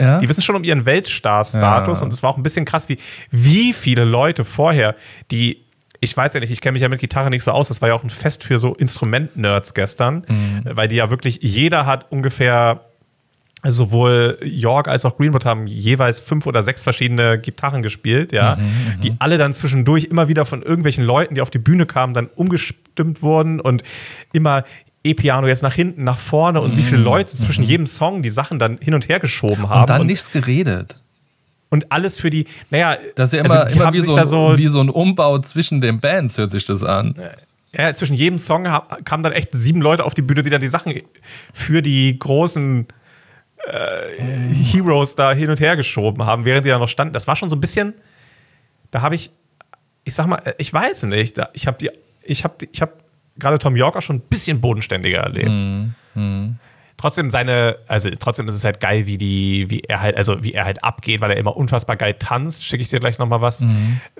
ja?
die wissen schon um ihren Weltstar-Status
Ja.
und es war auch ein bisschen krass, wie, wie viele Leute vorher, die, ich weiß ja nicht, ich kenne mich ja mit Gitarre nicht so aus, das war ja auch ein Fest für so Instrument-Nerds gestern,
Mhm.
weil die ja wirklich, jeder hat ungefähr, also sowohl York als auch Greenwood haben jeweils fünf oder sechs verschiedene Gitarren gespielt, ja,
Mhm,
die alle dann zwischendurch immer wieder von irgendwelchen Leuten, die auf die Bühne kamen, dann umgestimmt wurden und immer E-Piano jetzt nach hinten, nach vorne und wie viele Leute zwischen jedem Song die Sachen dann hin und her geschoben haben.
Mhm, und dann nichts geredet.
Und alles für die, naja,
Das ist ja immer,
also
immer wie, so
so,
wie so ein Umbau zwischen den Bands, hört sich das an.
ja, zwischen jedem Song kamen dann echt sieben Leute auf die Bühne, die dann die Sachen für die großen äh, Heroes da hin und her geschoben haben, während die da noch standen. Das war schon so ein bisschen, da habe ich, ich sag mal, ich weiß nicht, ich habe die, ich habe ich habe gerade Tom York auch schon ein bisschen bodenständiger erlebt.
Mhm.
Trotzdem seine, also trotzdem ist es halt geil, wie die, wie er halt, also wie er halt abgeht, weil er immer unfassbar geil tanzt. Schicke ich dir gleich nochmal was,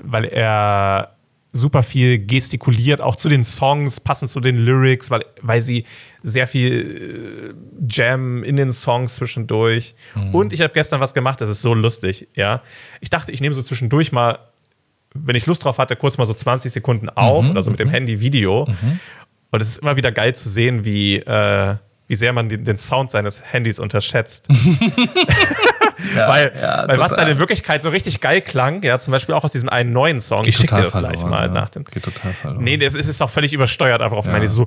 weil er super viel gestikuliert, auch zu den Songs, passend zu den Lyrics, weil, weil sie sehr viel äh, Jam in den Songs zwischendurch. Und ich habe gestern was gemacht, das ist so lustig, ja. Ich dachte, ich nehme so zwischendurch mal, wenn ich Lust drauf hatte, kurz mal so 20 Sekunden auf oder so mit dem Handy Video. Und es ist immer wieder geil zu sehen, wie, äh, wie sehr man den, den Sound seines Handys unterschätzt.
Ja,
weil,
ja,
weil was dann in Wirklichkeit so richtig geil klang, ja, zum Beispiel auch aus diesem einen neuen Song,
Geht
ich schicke dir das
total
gleich
verloren,
mal
ja.
nach dem.
Geht total verloren.
Nee, das ist, ist auch völlig übersteuert einfach auf
Ja.
Handy. So,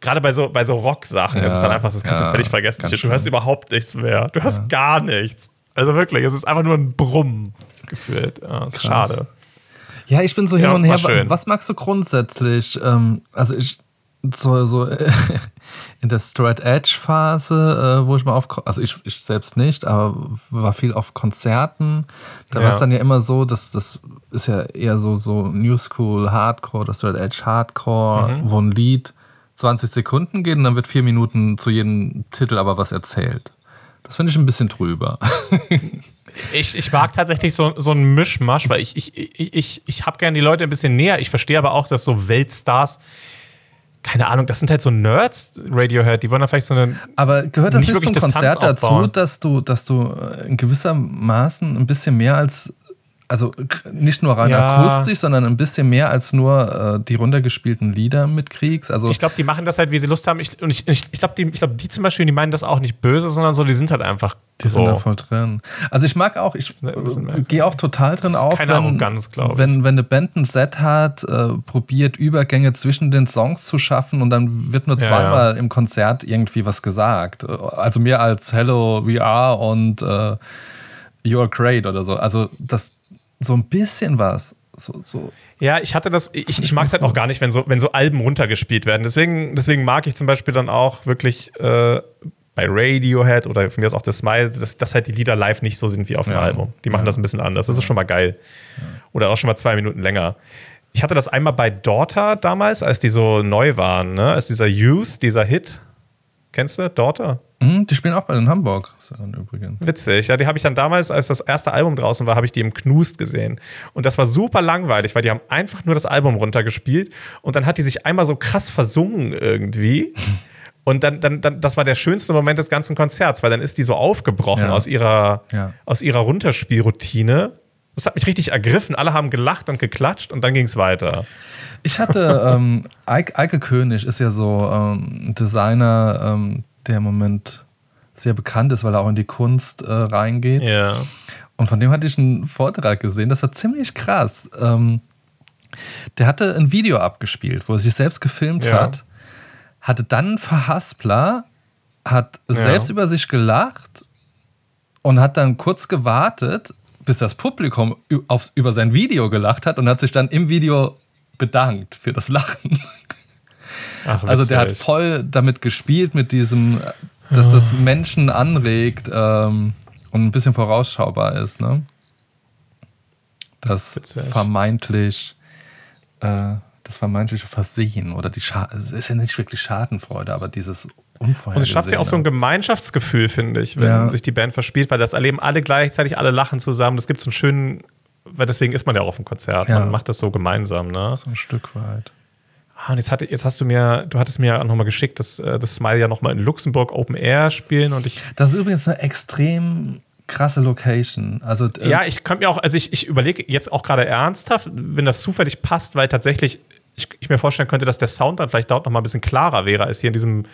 gerade bei so, bei so Rock-Sachen ist es dann einfach, das kannst
ja,
du völlig vergessen.
ganz
Du hörst
schlimm.
überhaupt nichts mehr. Du hörst gar nichts. Also wirklich, es ist einfach nur ein Brumm gefühlt. Ja, ist
Krass.
schade.
Ja, ich bin so hin
Ja,
und her.
schön.
Was magst du grundsätzlich? Ähm, also ich so, so äh, in der Straight Edge Phase, äh, wo ich mal auf, also ich, ich selbst nicht, aber war viel auf Konzerten. Da
Ja.
war es dann ja immer so, dass das ist ja eher so so New School Hardcore oder Straight Edge Hardcore,
Mhm.
wo ein Lied 20 Sekunden geht und dann wird vier Minuten zu jedem Titel aber was erzählt. Das finde ich ein bisschen drüber.
Ich, ich mag tatsächlich so, so einen Mischmasch, weil ich, ich, ich, ich, ich habe gerne die Leute ein bisschen näher. Ich verstehe aber auch, dass so Weltstars, keine Ahnung, das sind halt so Nerds, Radiohead, die wollen da vielleicht so einen.
Aber gehört das
nicht
nicht, zum
Distanz
Konzert dazu, dass du, dass du äh, in gewisser Maßen ein bisschen mehr als, also nicht nur rein
Ja.
akustisch, sondern ein bisschen mehr als nur äh, die runtergespielten Lieder mitkriegst? Also
Ich glaube, die machen das halt, wie sie Lust haben. Ich, und ich, ich, ich glaube, die, ich glaub, die zum Beispiel, die meinen das auch nicht böse, sondern so, die sind halt einfach.
die sind
so.
da voll drin. Also ich mag auch, ich äh, gehe auch total drin auf,
keine
wenn,
Arroganz, ich.
wenn, wenn eine Band ein Set hat, äh, probiert Übergänge zwischen den Songs zu schaffen und dann wird nur
Ja,
zweimal im Konzert irgendwie was gesagt. Also mehr als Hello, we are und äh, You're great oder so. Also das so ein bisschen was. So, so.
Ja, ich hatte das, ich, ich mag es halt auch gar nicht, wenn so, wenn so Alben runtergespielt werden. Deswegen, deswegen mag ich zum Beispiel dann auch wirklich äh, bei Radiohead oder von mir aus auch das Smile, dass, dass halt die Lieder live nicht so sind wie auf dem
Ja.
Album. Die machen
Ja.
das ein bisschen anders. Das ist schon mal geil. Oder auch schon mal zwei Minuten länger. Ich hatte das einmal bei Daughter damals, als die so neu waren, ne? als dieser Youth, dieser Hit. Kennst du Daughter?
Hm, die spielen auch bei den Hamburg übrigens.
Witzig, ja, die habe ich dann damals, als das erste Album draußen war, habe ich die im Knust gesehen. Und das war super langweilig, weil die haben einfach nur das Album runtergespielt und dann hat die sich einmal so krass versungen irgendwie. Und dann, dann, dann, das war der schönste Moment des ganzen Konzerts, weil dann ist die so aufgebrochen
Ja.
aus ihrer,
Ja.
aus ihrer Runterspielroutine. Das hat mich richtig ergriffen. Alle haben gelacht und geklatscht und dann ging es weiter.
Ich hatte, ähm, Eike, Eike König ist ja so ähm, ein Designer, ähm, der im Moment sehr bekannt ist, weil er auch in die Kunst äh, reingeht.
Ja.
Und von dem hatte ich einen Vortrag gesehen, das war ziemlich krass. Ähm, der hatte ein Video abgespielt, wo er sich selbst gefilmt
Ja.
hat, hatte dann einen Verhaspler, hat selbst über sich gelacht und hat dann kurz gewartet, bis das Publikum auf, über sein Video gelacht hat und hat sich dann im Video bedankt für das Lachen.
Ach,
Also der hat voll damit gespielt, mit diesem, dass das Menschen anregt ähm, und ein bisschen vorausschaubar ist, ne? Das
Witzig.
vermeintlich, äh, das vermeintliche Versehen oder die Scha es ist ja nicht wirklich Schadenfreude, aber dieses.
Und es schafft ja auch so ein Gemeinschaftsgefühl, finde ich, wenn
Ja.
sich die Band verspielt, weil das erleben alle gleichzeitig, alle lachen zusammen. Das gibt so einen schönen, weil deswegen ist man ja auch auf dem Konzert.
Ja.
Man macht das so gemeinsam, ne?
so ein Stück weit.
Ah, und jetzt, hatte, jetzt hast du mir, du hattest mir auch nochmal geschickt, dass äh, das Smile ja nochmal in Luxemburg Open Air spielen und ich,
Das ist übrigens eine extrem krasse Location. Also äh,
ja, ich könnte mir auch, also ich, ich überlege jetzt auch gerade ernsthaft, wenn das zufällig passt, weil tatsächlich ich, ich mir vorstellen könnte, dass der Sound dann vielleicht dort nochmal ein bisschen klarer wäre als hier in diesem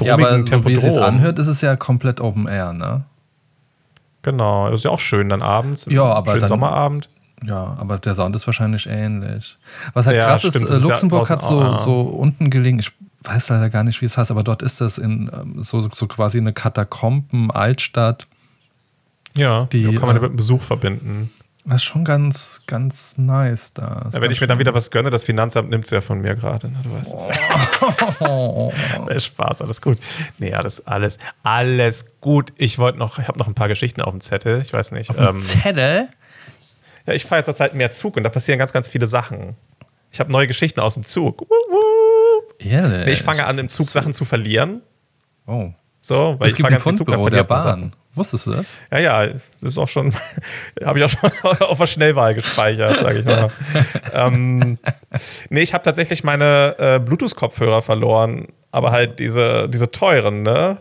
ja,
brummigen
aber so wie es anhört, ist es ja komplett Open Air, ne?
Genau, das ist ja auch schön dann abends.
Ja, aber
schönen
dann-
Sommerabend.
Ja, aber der Sound ist wahrscheinlich ähnlich. Was halt
Ja,
krass
stimmt,
ist, äh,
ist ja
Luxemburg hat
draußen
so,
ja.
so unten gelegen, ich weiß leider gar nicht, wie es heißt, aber dort ist das in ähm, so, so quasi eine Katakomben-Altstadt.
Ja,
Die,
die kann man
äh,
mit einem Besuch verbinden.
Das ist schon ganz, ganz nice da.
Ja, wenn ich mir dann wieder was gönne, das Finanzamt nimmt es ja von mir gerade. ne? Du weißt es.
Oh.
Spaß, alles gut. Nee, alles, alles, alles gut. Ich wollte noch, ich habe noch ein paar Geschichten auf dem Zettel. Ich weiß nicht. Ähm,
Zettel?
ja, ich fahre jetzt zurzeit mehr Zug und da passieren ganz, ganz viele Sachen. Ich habe neue Geschichten aus dem Zug.
Ehrlich?
Nee, ich fange an, im Zug Sachen zu verlieren.
Oh.
So, weil
Es
ich
gibt ein Fundbüro der. Bahn. Wusstest du das?
Ja, ja, das ist auch schon, habe ich auch schon auf der Schnellwahl gespeichert, sage ich mal. ähm, nee, ich habe tatsächlich meine äh, Bluetooth-Kopfhörer verloren, aber halt diese, diese teuren, ne?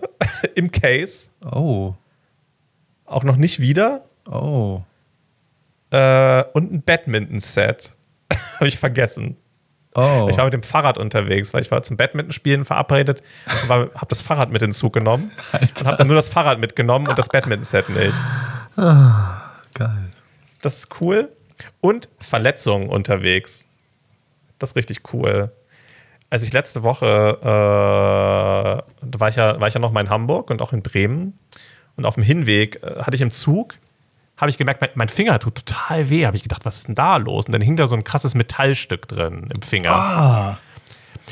Im Case.
Oh.
Auch noch nicht wieder.
Oh.
Äh, und ein Badminton-Set. habe ich vergessen.
Oh.
Ich war mit dem Fahrrad unterwegs, weil ich war zum Badminton-Spielen verabredet und habe das Fahrrad mit in den Zug genommen. Und habe dann nur das Fahrrad mitgenommen und das Badminton-Set nicht.
Geil.
Das ist cool. Und Verletzungen unterwegs. Das ist richtig cool. Als ich letzte Woche, äh, da war ich, ja, war ich ja noch mal in Hamburg und auch in Bremen. Und auf dem Hinweg äh, hatte ich im Zug, habe ich gemerkt, mein, mein Finger tut total weh. Habe ich gedacht, was ist denn da los? Und dann hing da so ein krasses Metallstück drin im Finger.
Ah.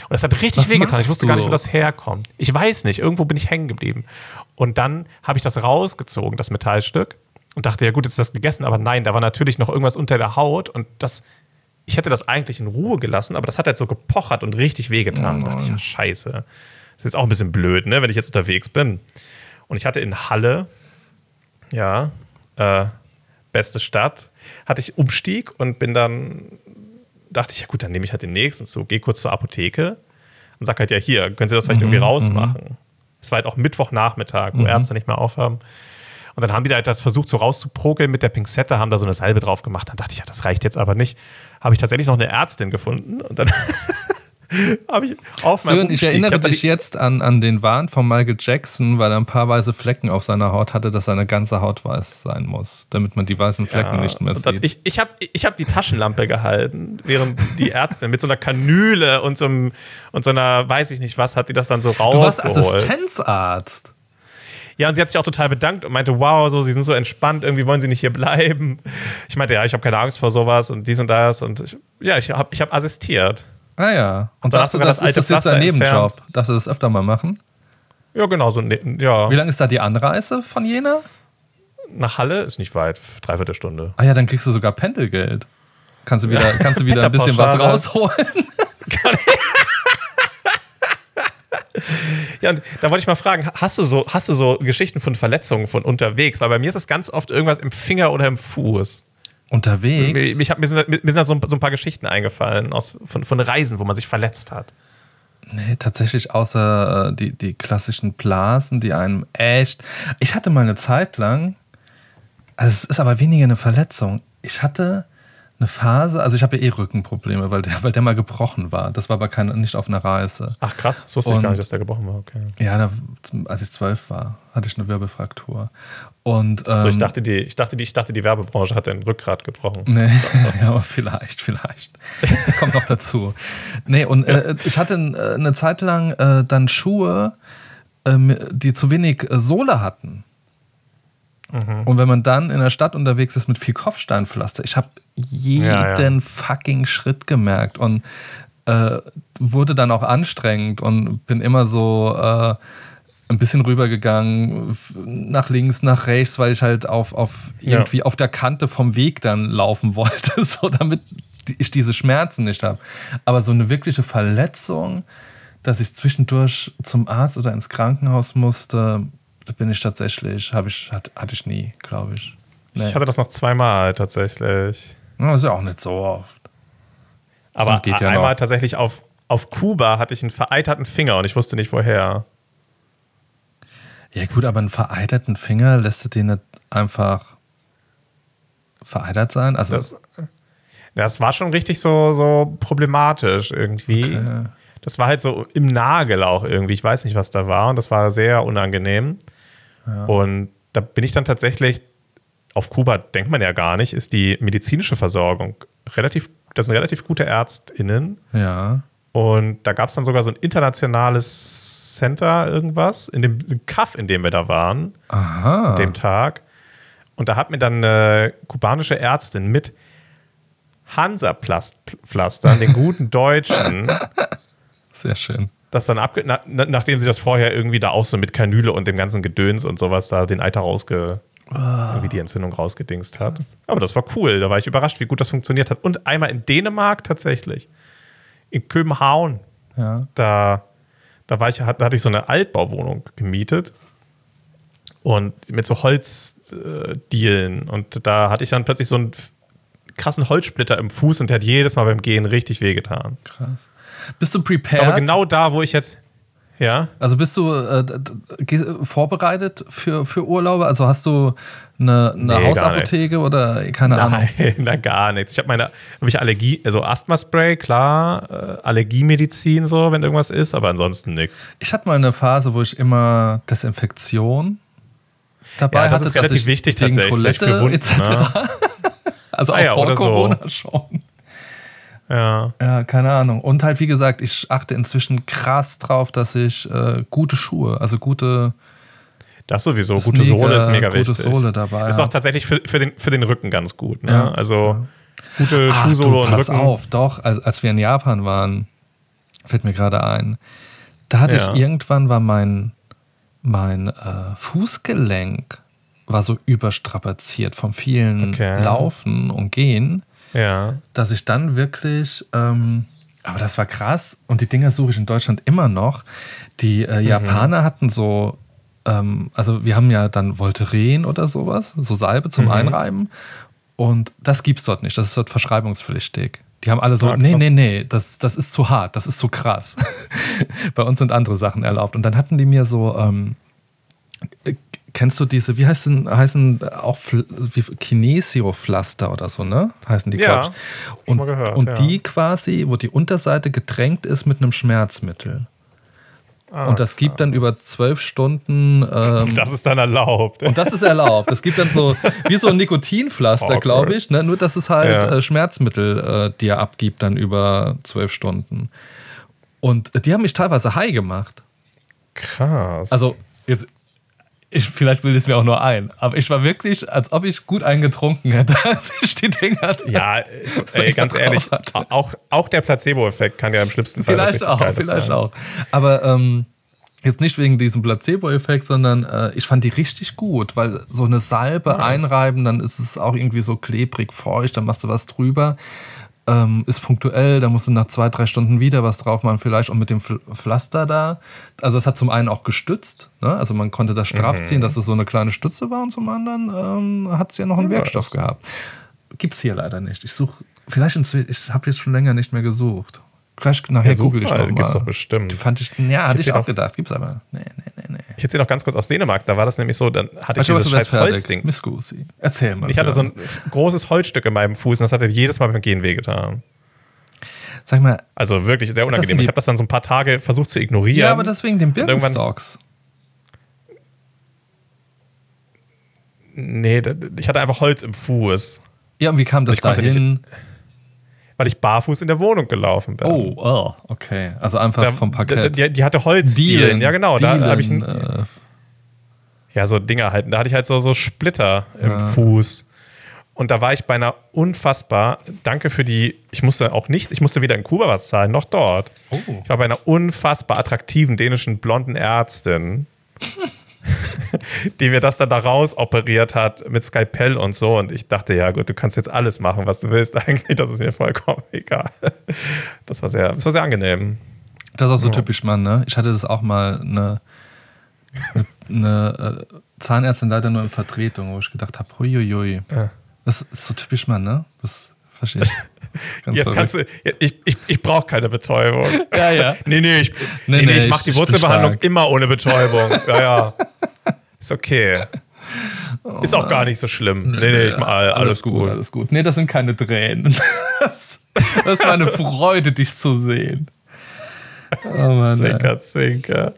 Und das hat richtig wehgetan. Ich wusste gar nicht, wo das herkommt. Ich weiß nicht. Irgendwo bin ich hängen geblieben. Und dann habe ich das rausgezogen, das Metallstück, und dachte, ja gut, jetzt ist das gegessen. Aber nein, da war natürlich noch irgendwas unter der Haut. Und das, ich hätte das eigentlich in Ruhe gelassen, aber das hat halt so gepochert und richtig wehgetan. Da dachte ich, ja, scheiße. Das ist jetzt auch ein bisschen blöd, ne, wenn ich jetzt unterwegs bin. Und ich hatte in Halle, ja, äh, beste Stadt, hatte ich Umstieg und bin dann dachte ich, ja gut, dann nehme ich halt den nächsten Zug, gehe kurz zur Apotheke und sag halt, ja hier, können Sie das vielleicht irgendwie rausmachen? Es war halt auch Mittwochnachmittag, wo Ärzte nicht mehr aufhaben. Und dann haben die da halt das versucht, so rauszuprokeln mit der Pinzette, haben da so eine Salbe drauf gemacht. Dann dachte ich, ja, das reicht jetzt aber nicht. Habe ich tatsächlich noch eine Ärztin gefunden und dann habe ich auf
Sören, ich erinnere
da
dich jetzt an, an den Wahn von Michael Jackson, weil er ein paar weiße Flecken auf seiner Haut hatte, dass seine ganze Haut weiß sein muss, damit man die weißen Flecken
Ja,
nicht mehr sieht.
ich ich habe ich hab die Taschenlampe gehalten, während die Ärztin mit so einer Kanüle und so, einem, und so einer, weiß ich nicht was, hat sie das dann so
du warst
rausgeholt.
Assistenzarzt.
Ja, und sie hat sich auch total bedankt und meinte, wow, so, sie sind so entspannt, irgendwie wollen sie nicht hier bleiben. Ich meinte, ja, ich habe keine Angst vor sowas und dies und das. Und ich, ja, ich habe ich hab assistiert.
Ah ja. Und
Dann
dachte,
hast du
das,
das alte
ist das jetzt dein Nebenjob? Darfst du das öfter mal machen?
Ja, genau, so, ne- ja.
Wie lange ist da die Anreise von Jena?
Nach Halle ist nicht weit, dreiviertel Stunde.
Ah ja, dann kriegst du sogar Pendelgeld. Kannst du wieder, kannst du wieder ein bisschen was rausholen?
Ja, und da wollte ich mal fragen, hast du so, hast du so Geschichten von Verletzungen von unterwegs? Weil bei mir ist es ganz oft irgendwas im Finger oder im Fuß.
Unterwegs?
Mir, ich hab, mir, sind, mir sind da so, ein- so ein paar Geschichten eingefallen aus, von, von Reisen, wo man sich verletzt hat.
Nee, tatsächlich außer äh, die, die klassischen Blasen, die einem echt. Ich hatte mal eine Zeit lang, also es ist aber weniger eine Verletzung. Ich hatte eine Phase, also ich habe ja eh Rückenprobleme, weil der, weil der mal gebrochen war. Das war aber kein, nicht auf einer Reise.
Ach krass, das wusste ich
Und-
gar nicht, dass der gebrochen war. Okay.
Ja, da, als ich zwölf war, hatte ich eine Wirbelfraktur. Und, ähm,
So, ich dachte, die, ich, dachte, die, ich dachte, die Werbebranche hat ein Rückgrat gebrochen.
Nee, ja, aber vielleicht, vielleicht. Das kommt noch dazu. Nee, und äh, ich hatte äh, eine Zeit lang äh, dann Schuhe, ähm, die zu wenig äh, Sohle hatten.
Mhm.
Und wenn man dann in der Stadt unterwegs ist mit viel Kopfsteinpflaster, ich habe jeden
Ja, ja.
fucking Schritt gemerkt und äh, wurde dann auch anstrengend und bin immer so äh, ein bisschen rübergegangen, nach links, nach rechts, weil ich halt auf, auf irgendwie auf der Kante vom Weg dann laufen wollte, so damit ich diese Schmerzen nicht habe. Aber so eine wirkliche Verletzung, dass ich zwischendurch zum Arzt oder ins Krankenhaus musste, bin ich tatsächlich, habe ich, hatte, hatte ich nie, glaube ich. Nee.
Ich hatte das noch zweimal tatsächlich.
Ja, ist ja auch nicht so oft.
Aber
ja
einmal
noch.
tatsächlich auf, auf Kuba hatte ich einen vereiterten Finger und ich wusste nicht woher.
Ja, gut, aber einen vereiterten Finger lässt du den nicht einfach vereitert sein? Also,
Das, das war schon richtig so, so problematisch irgendwie.
Okay.
Das war halt so im Nagel auch irgendwie. Ich weiß nicht, was da war und das war sehr unangenehm. Und da bin ich dann tatsächlich, auf Kuba denkt man ja gar nicht, ist die medizinische Versorgung relativ, das sind relativ gute ÄrztInnen.
ja.
Und da gab es dann sogar so ein internationales Center, irgendwas, in dem Kaff, in dem wir da waren,
Aha.
dem Tag. Und da hat mir dann eine kubanische Ärztin mit Hansa-Pflastern, den guten Deutschen,
Sehr schön.
Das dann abge na, na, nachdem sie das vorher irgendwie da auch so mit Kanüle und dem ganzen Gedöns und sowas da den Eiter rausge irgendwie die Entzündung rausgedingst hat. Aber das war cool, da war ich überrascht, wie gut das funktioniert hat. Und einmal in Dänemark tatsächlich. In Köbenhavn.
Ja.
Da, da, war ich, da hatte ich so eine Altbauwohnung gemietet. Und mit so Holzdielen. und da hatte ich dann plötzlich so einen krassen Holzsplitter im Fuß und der hat jedes Mal beim Gehen richtig wehgetan.
Krass. Bist du prepared?
Aber genau da, wo ich jetzt. Ja.
Also bist du äh, geh- vorbereitet für, für Urlaube? Also hast du eine, eine
Nee,
Hausapotheke oder keine Ahnung?
Nein, gar nichts. Ich habe meine hab ich Allergie, also Asthma-Spray, klar, äh, Allergiemedizin so, wenn irgendwas ist, aber ansonsten nichts.
Ich hatte mal eine Phase, wo ich immer Desinfektion dabei
Ja, das
hatte.
ist relativ
dass ich
wichtig tatsächlich
Toilette
für Wunden.
etc.
Ne?
Also auch
Ah ja,
vor
oder so.
Corona schon.
Ja.
Ja, keine Ahnung. Und halt, wie gesagt, ich achte inzwischen krass drauf, dass ich äh, gute Schuhe, also gute
Das sowieso. Gute Sohle ist mega
gute
wichtig.
Sohle dabei.
Ist
ja.
auch tatsächlich für, für, den, für den Rücken ganz gut. Ne?
Ja.
Also gute
Ach,
Schuhsohle
du,
und
pass
Rücken.
auf, doch, als, als wir in Japan waren, fällt mir gerade ein, da hatte ich irgendwann war mein, mein äh, Fußgelenk war so überstrapaziert vom vielen
Okay.
Laufen und Gehen,
Ja.
dass ich dann wirklich, ähm, aber das war krass und die Dinger suche ich in Deutschland immer noch. Die
Mhm.
äh, Japaner hatten so, ähm, also wir haben ja dann Voltaren oder sowas, so Salbe
Mhm.
zum Einreiben und das gibt's dort nicht, das ist dort verschreibungspflichtig. Die haben alle so,
Ah,
nee, nee, nee, das, das ist zu hart, das ist zu krass. Bei uns sind andere Sachen erlaubt. Und dann hatten die mir so, ähm, äh, kennst du diese, wie heißen, heißen auch wie Kinesio-Pflaster oder so, ne? Heißen die,
Ja,
glaub ich. Und,
mal gehört,
und
ja.
die quasi, wo die Unterseite getränkt ist mit einem Schmerzmittel.
Ah,
und das gibt dann über zwölf Stunden. Ähm,
Das ist dann erlaubt.
und das ist erlaubt. Es gibt dann so, wie so ein Nikotinpflaster,
Awkward.
glaube ich, ne? nur dass es halt
Ja.
äh, Schmerzmittel äh, dir abgibt, dann über zwölf Stunden. Und die haben mich teilweise high gemacht.
Krass.
Also, jetzt, ich, vielleicht bilde ich es mir auch nur ein, aber ich war wirklich, als ob ich gut eingetrunken hätte, als ich die Dinger
ja, ey, ganz ehrlich,
hatte.
auch, auch der Placebo-Effekt kann ja im schlimmsten Fall
Vielleicht auch, vielleicht
sein.
auch. Aber ähm, jetzt nicht wegen diesem Placebo-Effekt, sondern äh, ich fand die richtig gut, weil so eine Salbe einreiben, dann ist es auch irgendwie so klebrig, feucht, dann machst du was drüber. Ähm, ist punktuell, da musst du nach zwei, drei Stunden wieder was drauf machen, vielleicht auch mit dem Pfl- Pflaster da. Also es hat zum einen auch gestützt, ne? also man konnte das straff
Mhm.
ziehen, dass es so eine kleine Stütze war und zum anderen ähm, hat es ja noch einen Wirkstoff gehabt. Gibt's hier leider nicht. Ich suche, vielleicht inzwischen, ich habe jetzt schon länger nicht mehr gesucht. Gleich nachher
Ja,
google ich
mal, gibt's doch bestimmt.
Die fand ich, ja, hatte ich auch gedacht. Gibt's aber. Nee, nee, nee, nee.
Ich erzähle noch ganz kurz aus Dänemark, da war das nämlich so, dann hatte ich
Warte,
dieses scheiß. Holzding.
Erzähl mal.
Ich hatte so ein großes Holzstück in meinem Fuß und das hatte jedes Mal beim Gehen wehgetan.
Sag mal,
Also wirklich sehr unangenehm. Ich habe das dann so ein paar Tage versucht zu ignorieren.
ja, aber das wegen den Birkenstocks.
Nee, da- ich hatte einfach Holz im Fuß,
Ja, und wie kam das
konnte
dahin?
Weil ich barfuß in der Wohnung gelaufen bin.
Oh, oh, okay. Also einfach
da,
vom Parkett.
Die, die hatte Holzdielen. Ja, genau. Da habe ich ein,
äh,
ja so Dinger halt. Da hatte ich halt so, so Splitter im
Ja.
Fuß. Und da war ich bei einer unfassbar, danke für die, ich musste auch nichts, ich musste weder in Kuba was zahlen, noch dort.
Oh.
Ich war bei einer unfassbar attraktiven dänischen blonden Ärztin, die mir das dann da raus operiert hat mit Skalpell und so. Und ich dachte, ja gut, du kannst jetzt alles machen, was du willst eigentlich, das ist mir vollkommen egal. Das war sehr, das war sehr angenehm.
Das ist auch so typisch Mann, ne? Ich hatte das auch mal eine, eine äh, Zahnärztin leider nur in Vertretung, wo ich gedacht habe, huiuiui.
Ja.
Das ist so typisch Mann, ne? Das verstehe ich. Ganz
Jetzt kannst du, ich, ich, ich brauche keine Betäubung.
Ja, ja.
Nee, nee, ich,
Nee,
nee, nee, ich mache die Wurzelbehandlung immer ohne Betäubung. Ja, ja. Ist okay. Ist auch gar nicht so schlimm. Nee, nee, ich mach all- alles, gut.
Alles gut. Nee, das sind keine Tränen. Das, das war eine Freude, dich zu sehen. Oh Mann,
zwinker, zwinker.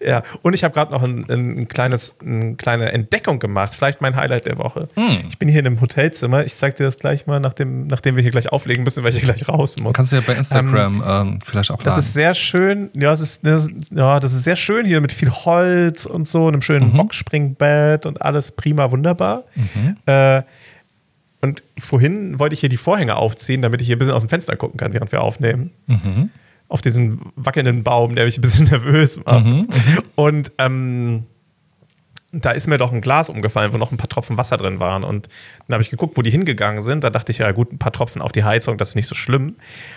Ja, und ich habe gerade noch ein, ein kleines, eine kleine Entdeckung gemacht. Vielleicht mein Highlight der Woche.
Hm.
Ich bin hier in einem Hotelzimmer. Ich zeig dir das gleich mal, nachdem, nachdem wir hier gleich auflegen müssen, weil ich hier gleich raus muss.
Kannst du ja bei Instagram ähm, vielleicht auch
Das
laden.
ist sehr schön. Ja, das ist, das, ja, das ist sehr schön hier mit viel Holz und so, einem schönen Boxspringbett und alles prima, wunderbar. Äh, und vorhin wollte ich hier die Vorhänge aufziehen, damit ich hier ein bisschen aus dem Fenster gucken kann, während wir aufnehmen. Auf diesen wackelnden Baum, der mich ein bisschen nervös macht. Und ähm, da ist mir doch ein Glas umgefallen, wo noch ein paar Tropfen Wasser drin waren. Und dann habe ich geguckt, wo die hingegangen sind. Da dachte ich, ja gut, ein paar Tropfen auf die Heizung, das ist nicht so schlimm.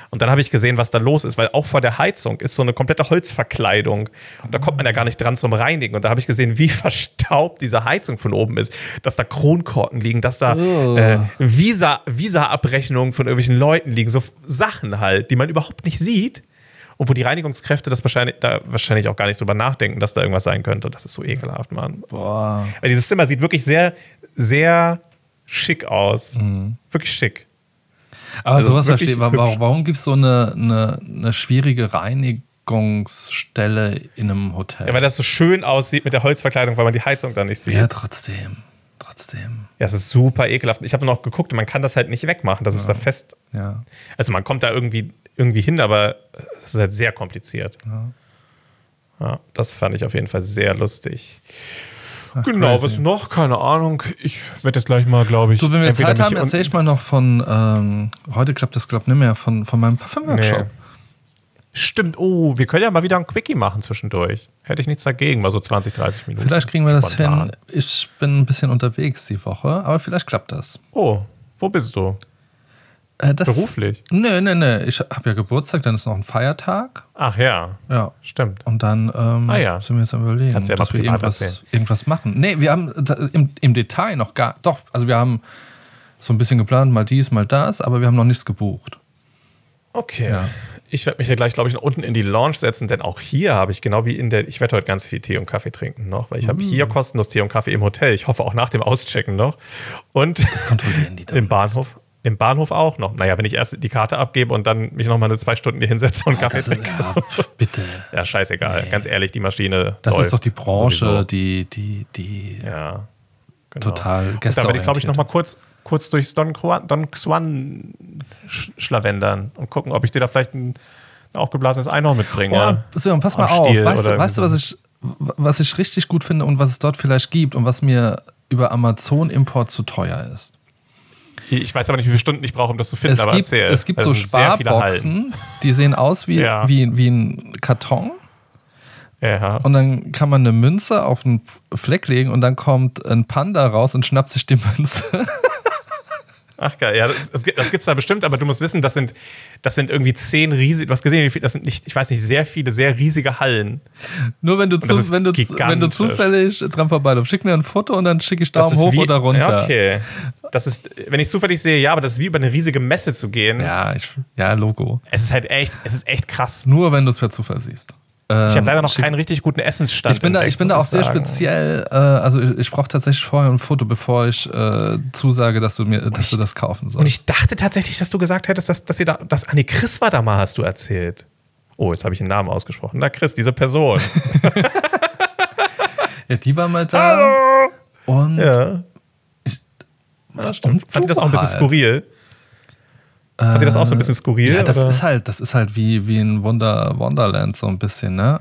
Und dann habe ich gesehen, was da los ist, weil auch vor der Heizung ist so eine komplette Holzverkleidung. Und da kommt man ja gar nicht dran zum Reinigen. Und da habe ich gesehen, wie verstaubt diese Heizung von oben ist. Dass da Kronkorken liegen, dass da äh, Visa- Visa-Abrechnungen von irgendwelchen Leuten liegen. So Sachen halt, die man überhaupt nicht sieht. Und wo die Reinigungskräfte das wahrscheinlich, da wahrscheinlich auch gar nicht drüber nachdenken, dass da irgendwas sein könnte. Das ist so ekelhaft, Mann.
Boah.
Weil dieses Zimmer sieht wirklich sehr, sehr schick aus. Wirklich schick.
Aber
Also
sowas verstehe ich. Warum, warum gibt es so eine, eine, eine schwierige Reinigungsstelle in einem Hotel?
Ja, weil das so schön aussieht mit der Holzverkleidung, weil man die Heizung da nicht sieht.
Ja,
Ja,
trotzdem. Trotzdem.
es ist super ekelhaft. Ich habe noch geguckt, man kann das halt nicht wegmachen. Das ist da fest.
Ja.
Also man kommt da irgendwie, irgendwie hin, aber es ist halt sehr kompliziert. Ja. das fand ich auf jeden Fall sehr lustig. genau,
crazy.
was noch? Keine Ahnung. Ich werde jetzt gleich mal, glaube ich.
Du, wenn wir Zeit haben,
unten-
erzähl ich mal noch von, ähm, heute klappt das, glaube ich, nicht mehr, von, von meinem Parfüm-Workshop.
Nee. Stimmt, oh, wir können ja mal wieder ein Quickie machen zwischendurch. Hätte ich nichts dagegen, mal so 20, 30 Minuten.
Vielleicht kriegen wir das
Spontan.
hin. Ich bin ein bisschen unterwegs die Woche, aber vielleicht klappt das.
Oh, wo bist du?
Äh, das
Beruflich?
Nö, nö, nö. Ich habe ja Geburtstag, dann ist noch ein Feiertag.
Ach ja,
Ja.
stimmt.
Und dann ähm,
Ah ja.
sind wir jetzt am überlegen,
Kannst ja
dass wir irgendwas,
erzählen.
irgendwas machen. Nee, wir haben im, im Detail noch gar. Doch, also wir haben so ein bisschen geplant, mal dies, mal das, aber wir haben noch nichts gebucht.
Okay.
Ja.
Ich werde mich ja gleich, glaube ich, unten in die Lounge setzen, denn auch hier habe ich genau wie in der, ich werde heute ganz viel Tee und Kaffee trinken noch, weil ich habe
Mm.
hier kostenlos Tee und Kaffee im Hotel. Ich hoffe auch nach dem Auschecken noch. Und
Das kontrollieren die dann.
im Bahnhof. Im Bahnhof auch noch. Naja, wenn ich erst die Karte abgebe und dann mich noch mal eine zwei Stunden hier hinsetze und Kaffee
Das,
trinke.
ja, bitte.
Ja, scheißegal. Ganz ehrlich, die Maschine.
Das
läuft
ist doch die Branche,
sowieso.
die, die, die
Ja. Genau.
total
Und dann werde ich, glaube ich,
gästeorientiert
noch mal
ist.
kurz, kurz durchs Don, Juan, Don Xuan sch schlawendern und gucken, ob ich dir da vielleicht ein, ein aufgeblasenes Einhorn mitbringe.
Ja, Sören, pass mal auf.
Stiel
Weißt, du, weißt du, was ich, was ich richtig gut finde und was es dort vielleicht gibt und was mir über Amazon-Import zu teuer ist?
Ich weiß aber nicht, wie viele Stunden ich brauche, um das zu finden,
Es
aber
gibt,
erzähl.
es gibt
Weil
so. Sparboxen, die sehen aus wie,
Ja.
wie, wie ein Karton.
Ja.
Und dann kann man eine Münze auf einen Fleck legen und dann kommt ein Panda raus und schnappt sich die Münze.
Ach geil, ja, das, das, gibt- das gibt's da bestimmt, aber du musst wissen, das sind, das sind irgendwie zehn riesige, du hast gesehen, wie viel, das sind nicht, ich weiß nicht, sehr viele, sehr riesige Hallen.
Nur wenn du, zu, wenn, du, wenn du zufällig dran vorbeiläufst. Schick mir ein Foto und dann schicke ich Daumen hoch
wie,
oder runter.
Ja, okay. Das ist, wenn ich zufällig sehe, ja, aber das ist wie über eine riesige Messe zu gehen.
Ja, ich, ja, Logo.
Es ist halt echt, es ist echt krass.
Nur wenn du es per Zufall siehst. Ähm,
Ich habe leider noch
schick-
keinen richtig guten Essensstand.
Ich bin da,
entdeckt,
ich bin da auch sehr
sagen.
speziell. Äh, also ich, ich brauche tatsächlich vorher ein Foto, bevor ich äh, zusage, dass du mir, dass du das kaufen
Und
sollst.
ich dachte tatsächlich, dass du gesagt hättest, dass, dass ihr da, dass Anne Chris war da mal, hast du erzählt. Oh, jetzt habe ich den Namen ausgesprochen. Na, Chris, diese Person.
Ja, die war mal da. Und,
ja.
Und
Fand ihr das auch ein bisschen
halt.
skurril? Fand ihr das auch so ein bisschen skurril?
Ja, das
oder?
ist halt, das ist halt wie, wie ein Wunder, Wonderland so ein bisschen, ne?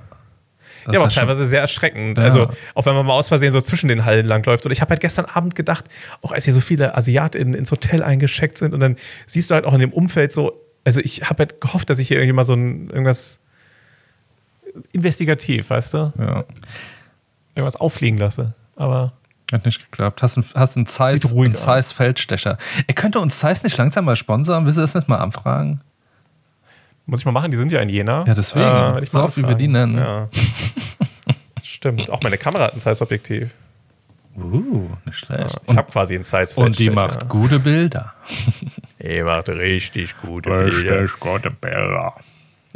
Das
ja, aber
schon-
teilweise sehr erschreckend.
Ja.
Also, auch wenn man mal aus Versehen so zwischen den Hallen langläuft. Und ich habe halt gestern Abend gedacht, auch als hier so viele AsiatInnen ins Hotel eingecheckt sind und dann siehst du halt auch in dem Umfeld so, also ich habe halt gehofft, dass ich hier irgendwie mal so ein, irgendwas investigativ, weißt du?
Ja,
Irgendwas auffliegen lasse. Aber
hat nicht geklappt. Hast einen, hast einen Zeiss, einen Zeiss Feldstecher. Er könnte uns Zeiss nicht langsam mal sponsern. Willst du das nicht mal anfragen?
muss ich mal machen, die sind ja in Jena.
Ja, deswegen.
werd ich
So oft, wie wir die nennen.
Ja. Stimmt. Auch meine Kamera hat ein Zeiss-Objektiv.
Uh, nicht schlecht.
Ich habe quasi ein zeiss
und die macht gute Bilder.
Die macht richtig gute Bilder.
gute Bilder.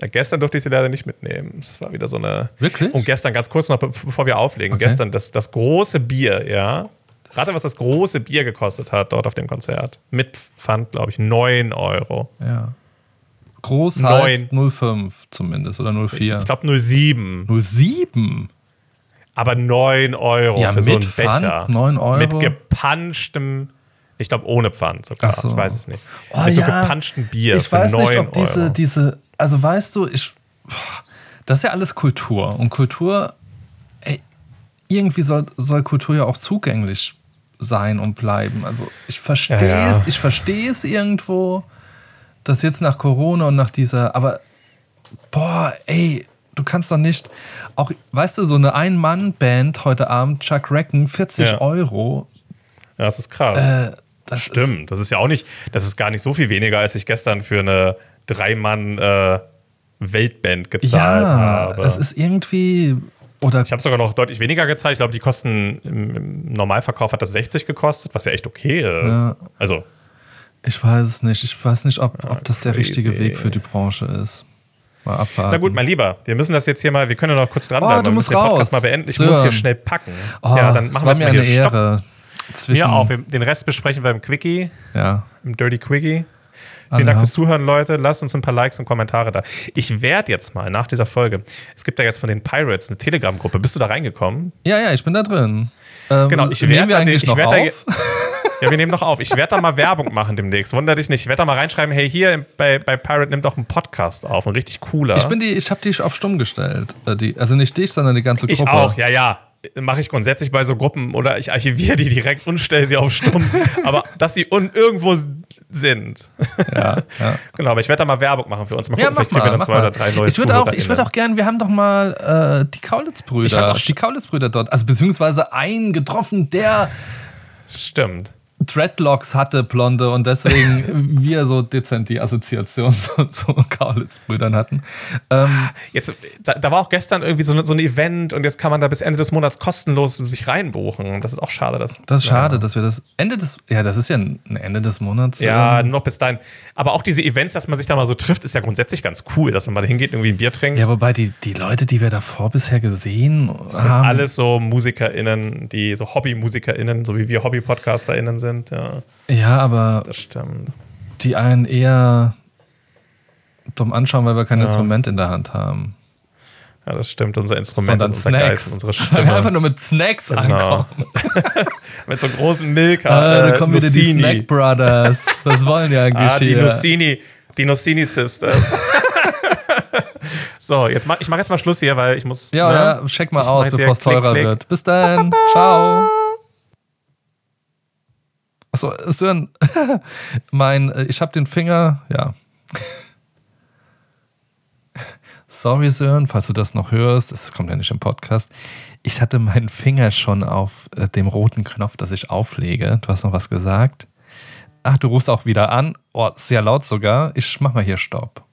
Ja, gestern durfte ich sie leider nicht mitnehmen. Das war wieder so eine.
Wirklich?
Und gestern, ganz kurz noch, be- bevor wir auflegen,
Okay.
gestern das, das große Bier, ja. Rate, was das große Bier gekostet hat dort auf dem Konzert. Mit Pfand, glaube ich, 9 Euro.
Ja. groß heißt 05 zumindest oder 04.
Ich, ich glaube 07.
07?
Aber 9 Euro
Ja,
für so einen
mit Pfand,
Becher.
9 Euro.
Mit gepanschtem, ich glaube ohne Pfand sogar.
So.
Ich weiß es nicht.
Oh,
mit so
ja.
gepanschtem Bier
ich
für
weiß
9
nicht, ob diese,
Euro.
diese, also weißt du, ich, das ist ja alles Kultur und Kultur, ey, irgendwie soll, soll Kultur ja auch zugänglich sein und bleiben. Also ich verstehe
Ja, ja.
es, ich verstehe es irgendwo, dass jetzt nach Corona und nach dieser, aber boah, ey, du kannst doch nicht, auch, weißt du, so eine Ein-Mann-Band heute Abend, Chuck Recken, 40
Ja.
Euro,
ja, das ist krass.
äh, das ist,
Stimmt, das ist ja auch nicht, das ist gar nicht so viel weniger, als ich gestern für eine Dreimann äh, Weltband gezahlt
ja,
habe.
es ist irgendwie, oder
ich habe sogar noch deutlich weniger gezahlt. Ich glaube, die kosten im, im Normalverkauf hat das 60 gekostet, was ja echt okay ist.
Ja.
Also,
Ich weiß es nicht. Ich weiß nicht, ob, ob das der richtige Weg für die Branche ist. Mal abwarten.
na gut, mein Lieber, wir müssen das jetzt hier mal, wir können ja noch kurz
Oh,
dranbleiben,
du
wir
musst
müssen den Podcast
raus.
mal beenden. Ich
Sören.
muss hier schnell packen.
oh,
ja, dann machen wir jetzt mal
eine
hier Stopp.
Ehre. Zwischen,
Mir auch. Den Rest besprechen wir im Quickie,
Ja.
im Dirty Quickie. Vielen Dank
ja.
fürs Zuhören, Leute. Lasst uns ein paar Likes und Kommentare da. Ich werde jetzt mal nach dieser Folge, es gibt ja jetzt von den Pirates eine Telegram-Gruppe. Bist du da reingekommen?
ja, ja, ich bin da drin. Ähm,
Genau, ich werde da ich werde da. Ja, wir nehmen noch auf. Ich werde da mal Werbung machen demnächst. Wunder dich nicht. Ich werde da mal reinschreiben, hey, hier bei, bei Pirate nimmt doch einen Podcast auf. Ein richtig cooler.
Ich bin die, ich habe die auf stumm gestellt. Äh, Die, also nicht dich, sondern die ganze
Ich
Gruppe.
auch, ja, ja. Mache ich grundsätzlich bei so Gruppen oder ich archiviere die direkt und stelle sie auf stumm. aber dass die un irgendwo sind.
Ja, ja.
Genau, aber ich werde da mal Werbung machen für uns. Mal
Ja,
gucken,
mach
vielleicht kriegen wir zwei oder drei neue
Ich würde auch, ich würde auch gern, wir haben doch mal äh, die Kaulitz-Brüder, die Kaulitz-Brüder dort, also beziehungsweise einen getroffen, der
Stimmt.
Dreadlocks hatte, blonde, und deswegen wir so dezent die Assoziation zu, zu Kaulitz-Brüdern hatten. Ähm,
Jetzt, da, da war auch gestern irgendwie so, ein- so ein Event und jetzt kann man da bis Ende des Monats kostenlos sich reinbuchen. Das ist auch schade. Dass,
das ist schade, dass wir das Ende des, ja, das ist ja ein Ende des Monats.
Ja,
ähm,
noch bis dahin. Aber auch diese Events, dass man sich da mal so trifft, ist ja grundsätzlich ganz cool, dass man mal da hingeht, irgendwie ein Bier trinkt.
ja, wobei die, die Leute, die wir davor bisher gesehen
Das sind
haben,
alles so MusikerInnen, die so HobbymusikerInnen, so wie wir HobbypodcasterInnen sind. Ja,
ja, aber
das stimmt.
die einen eher dumm anschauen, weil wir kein Instrument in der Hand haben.
Ja, das stimmt. Unser Instrument ist unser Geist,
Snacks.
unsere
Weil wir einfach
Stimme.
nur mit Snacks
Genau.
ankommen.
Mit so großen Milka.
Ah,
äh,
da kommen wieder die. Snack Brothers. Was wollen die eigentlich
Ah, die
hier?
Die Nussini Sisters. so, jetzt mach, ich mache jetzt mal Schluss hier, weil ich muss.
Ja,
ne?
ja, check mal
Ich
aus, bevor es teurer
klick.
wird. Bis dann. Ciao. Achso, Sören, mein, äh, ich habe den Finger, ja. Sorry, Sören, falls du das noch hörst, das kommt ja nicht im Podcast. Ich hatte meinen Finger schon auf äh, dem roten Knopf, das ich auflege. Du hast noch was gesagt. Ach, du rufst auch wieder an. Oh, sehr laut sogar. Ich mach mal hier Stopp.